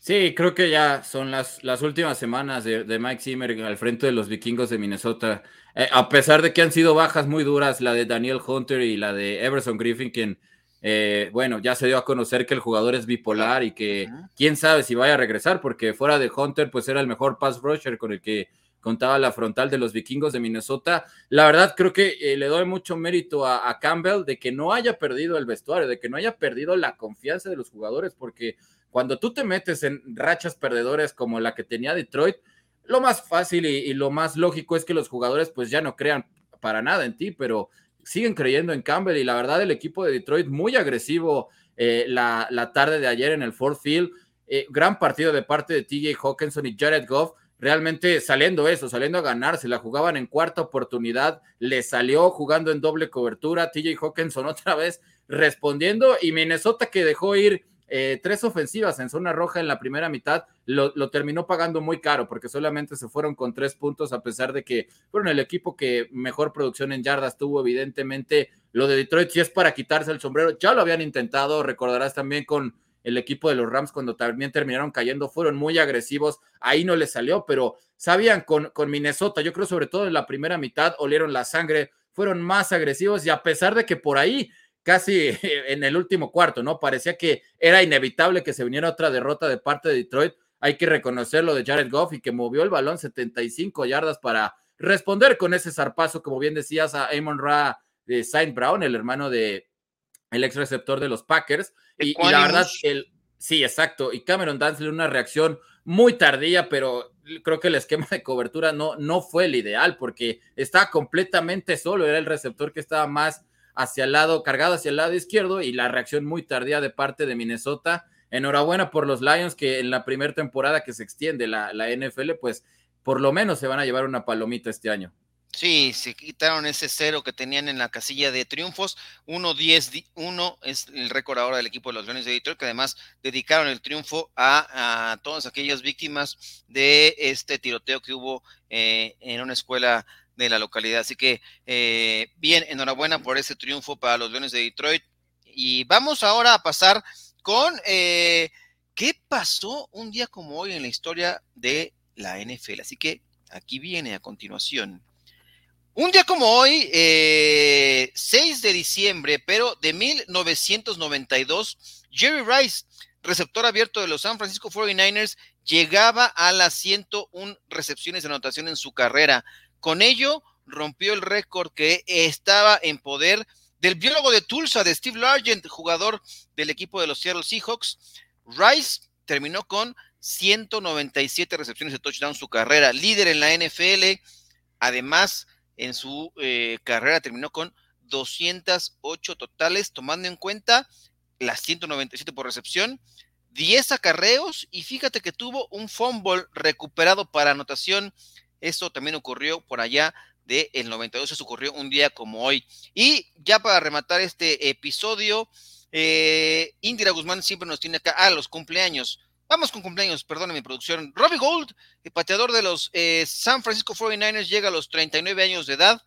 Sí, creo que ya son las, las últimas semanas de, Mike Zimmer al frente de los vikingos de Minnesota. Eh, a pesar de que han sido bajas muy duras, la de Daniel Hunter y la de Everson Griffin, quien eh, bueno, ya se dio a conocer que el jugador es bipolar y que quién sabe si vaya a regresar, porque fuera de Hunter, pues era el mejor pass rusher con el que contaba la frontal de los vikingos de Minnesota. La verdad, creo que eh, le doy mucho mérito a, Campbell de que no haya perdido el vestuario, de que no haya perdido la confianza de los jugadores, porque cuando tú te metes en rachas perdedores como la que tenía Detroit, lo más fácil y, lo más lógico es que los jugadores pues ya no crean para nada en ti, pero siguen creyendo en Campbell y la verdad el equipo de Detroit muy agresivo eh, la, tarde de ayer en el Ford Field. Eh, gran partido de parte de TJ Hawkinson y Jared Goff, realmente saliendo eso, saliendo a ganar, se la jugaban en cuarta oportunidad, le salió jugando en doble cobertura, TJ Hawkinson otra vez respondiendo y Minnesota que dejó ir eh, tres ofensivas en zona roja en la primera mitad, lo, terminó pagando muy caro porque solamente se fueron con tres puntos a pesar de que fueron el equipo que mejor producción en yardas tuvo evidentemente. Lo de Detroit si es para quitarse el sombrero, ya lo habían intentado, recordarás también con el equipo de los Rams cuando también terminaron cayendo, fueron muy agresivos, ahí no les salió, pero sabían con, con Minnesota, yo creo sobre todo en la primera mitad, olieron la sangre, fueron más agresivos y a pesar de que por ahí casi en el último cuarto, ¿no? Parecía que era inevitable que se viniera otra derrota de parte de Detroit. Hay que reconocer lo de Jared Goff y que movió el balón 75 yardas para responder con ese zarpazo, como bien decías, a Amon Ra de Saint Brown, el hermano de el ex receptor de los Packers. Y, la verdad, el, sí, exacto. Y Cameron Danzler, una reacción muy tardía, pero creo que el esquema de cobertura no, no fue el ideal porque estaba completamente solo, era el receptor que estaba más hacia el lado, cargado hacia el lado izquierdo y la reacción muy tardía de parte de Minnesota. Enhorabuena por los Lions que en la primera temporada que se extiende la, NFL, pues por lo menos se van a llevar una palomita este año. Sí, se quitaron ese cero que tenían en la casilla de triunfos. 1-10-1 es el récord ahora del equipo de los Leones de Detroit, que además dedicaron el triunfo a, todas aquellas víctimas de este tiroteo que hubo eh, en una escuela de la localidad. Así que eh, bien, enhorabuena por ese triunfo para los Leones de Detroit. Y vamos ahora a pasar con eh, qué pasó un día como hoy en la historia de la NFL. Así que aquí viene a continuación. Un día como hoy, 6 eh, de diciembre, pero de 1992, Jerry Rice, receptor abierto de los San Francisco 49ers, llegaba a las 101 recepciones de anotación en su carrera. Con ello, rompió el récord que estaba en poder del biólogo de Tulsa, de Steve Largent, jugador del equipo de los Seattle Seahawks. Rice terminó con 197 recepciones de touchdown su carrera, líder en la NFL. Además, en su eh, carrera terminó con 208 totales, tomando en cuenta las 197 por recepción, 10 acarreos y fíjate que tuvo un fumble recuperado para anotación esto también ocurrió por allá del el 92, eso ocurrió un día como hoy. Y ya para rematar este episodio, eh, Indira Guzmán siempre nos tiene acá a los cumpleaños. Vamos con cumpleaños, perdone mi producción. Robbie Gold, el pateador de los eh, San Francisco 49ers, llega a los 39 años de edad.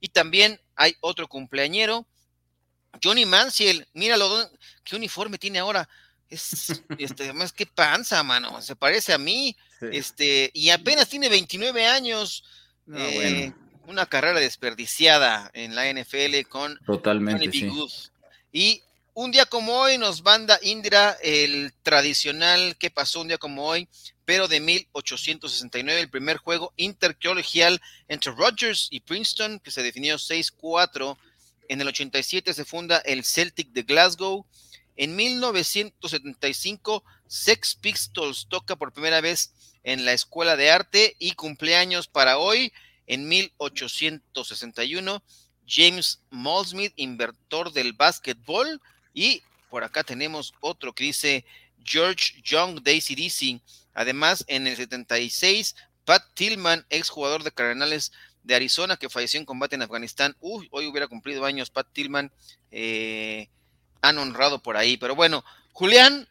Y también hay otro cumpleañero, Johnny Manziel. Míralo, qué uniforme tiene ahora. Es, este, además, qué panza, mano. Se parece a mí. Este, y apenas tiene 29 años. Eh, una carrera desperdiciada en la NFL con Totalmente, Y un día como hoy nos manda Indra el tradicional que pasó un día como hoy, pero de 1869, el primer juego intercolegial entre Rogers y Princeton, que se definió 6-4. En el 87 se funda el Celtic de Glasgow. En 1975, Sex Pistols toca por primera vez en la Escuela de Arte y cumpleaños para hoy. En 1861, James Molsmith, inventor del básquetbol. Y por acá tenemos otro que dice George Young de ACDC. Además, en el 76, Pat Tillman, exjugador de Cardenales de Arizona, que falleció en combate en Afganistán. Uy, hoy hubiera cumplido años Pat Tillman. Eh, han honrado por ahí. Pero bueno, Julián,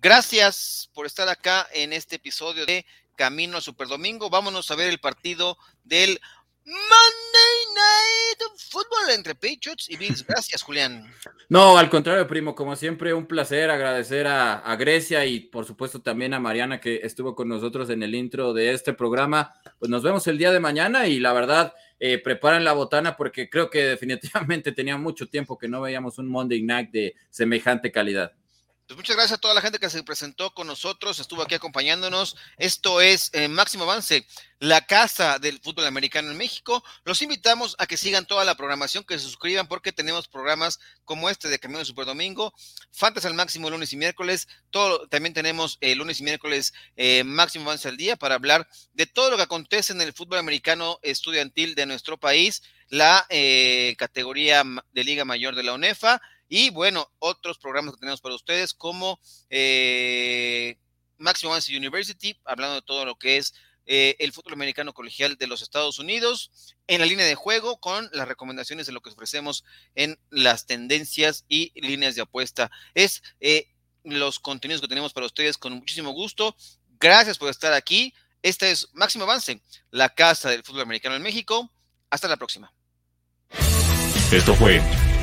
gracias por estar acá en este episodio de Camino a Super Domingo. Vámonos a ver el partido del Monday Night Football entre Patriots y Bills. Gracias, Julián. No, al contrario, primo, como siempre, un placer agradecer a, Grecia y por supuesto también a Mariana que estuvo con nosotros en el intro de este programa. Pues nos vemos el día de mañana y la verdad, eh, preparen la botana porque creo que definitivamente tenía mucho tiempo que no veíamos un Monday Night de semejante calidad. Pues muchas gracias a toda la gente que se presentó con nosotros, estuvo aquí acompañándonos. Esto es eh, Máximo Avance, la casa del fútbol americano en México. Los invitamos a que sigan toda la programación, que se suscriban porque tenemos programas como este de Camino de Super Domingo, Fantasy al Máximo lunes y miércoles. Todo, también tenemos el lunes y miércoles eh, Máximo Avance al día para hablar de todo lo que acontece en el fútbol americano estudiantil de nuestro país, la eh, categoría de Liga Mayor de la UNEFA y bueno, otros programas que tenemos para ustedes como eh, Maximum University, hablando de todo lo que es eh, el fútbol americano colegial de los Estados Unidos, en la línea de juego con las recomendaciones de lo que ofrecemos en las tendencias y líneas de apuesta. Es eh, los contenidos que tenemos para ustedes con muchísimo gusto. Gracias por estar aquí. Este es Máximo Avance, la casa del fútbol americano en México. Hasta la próxima. Esto fue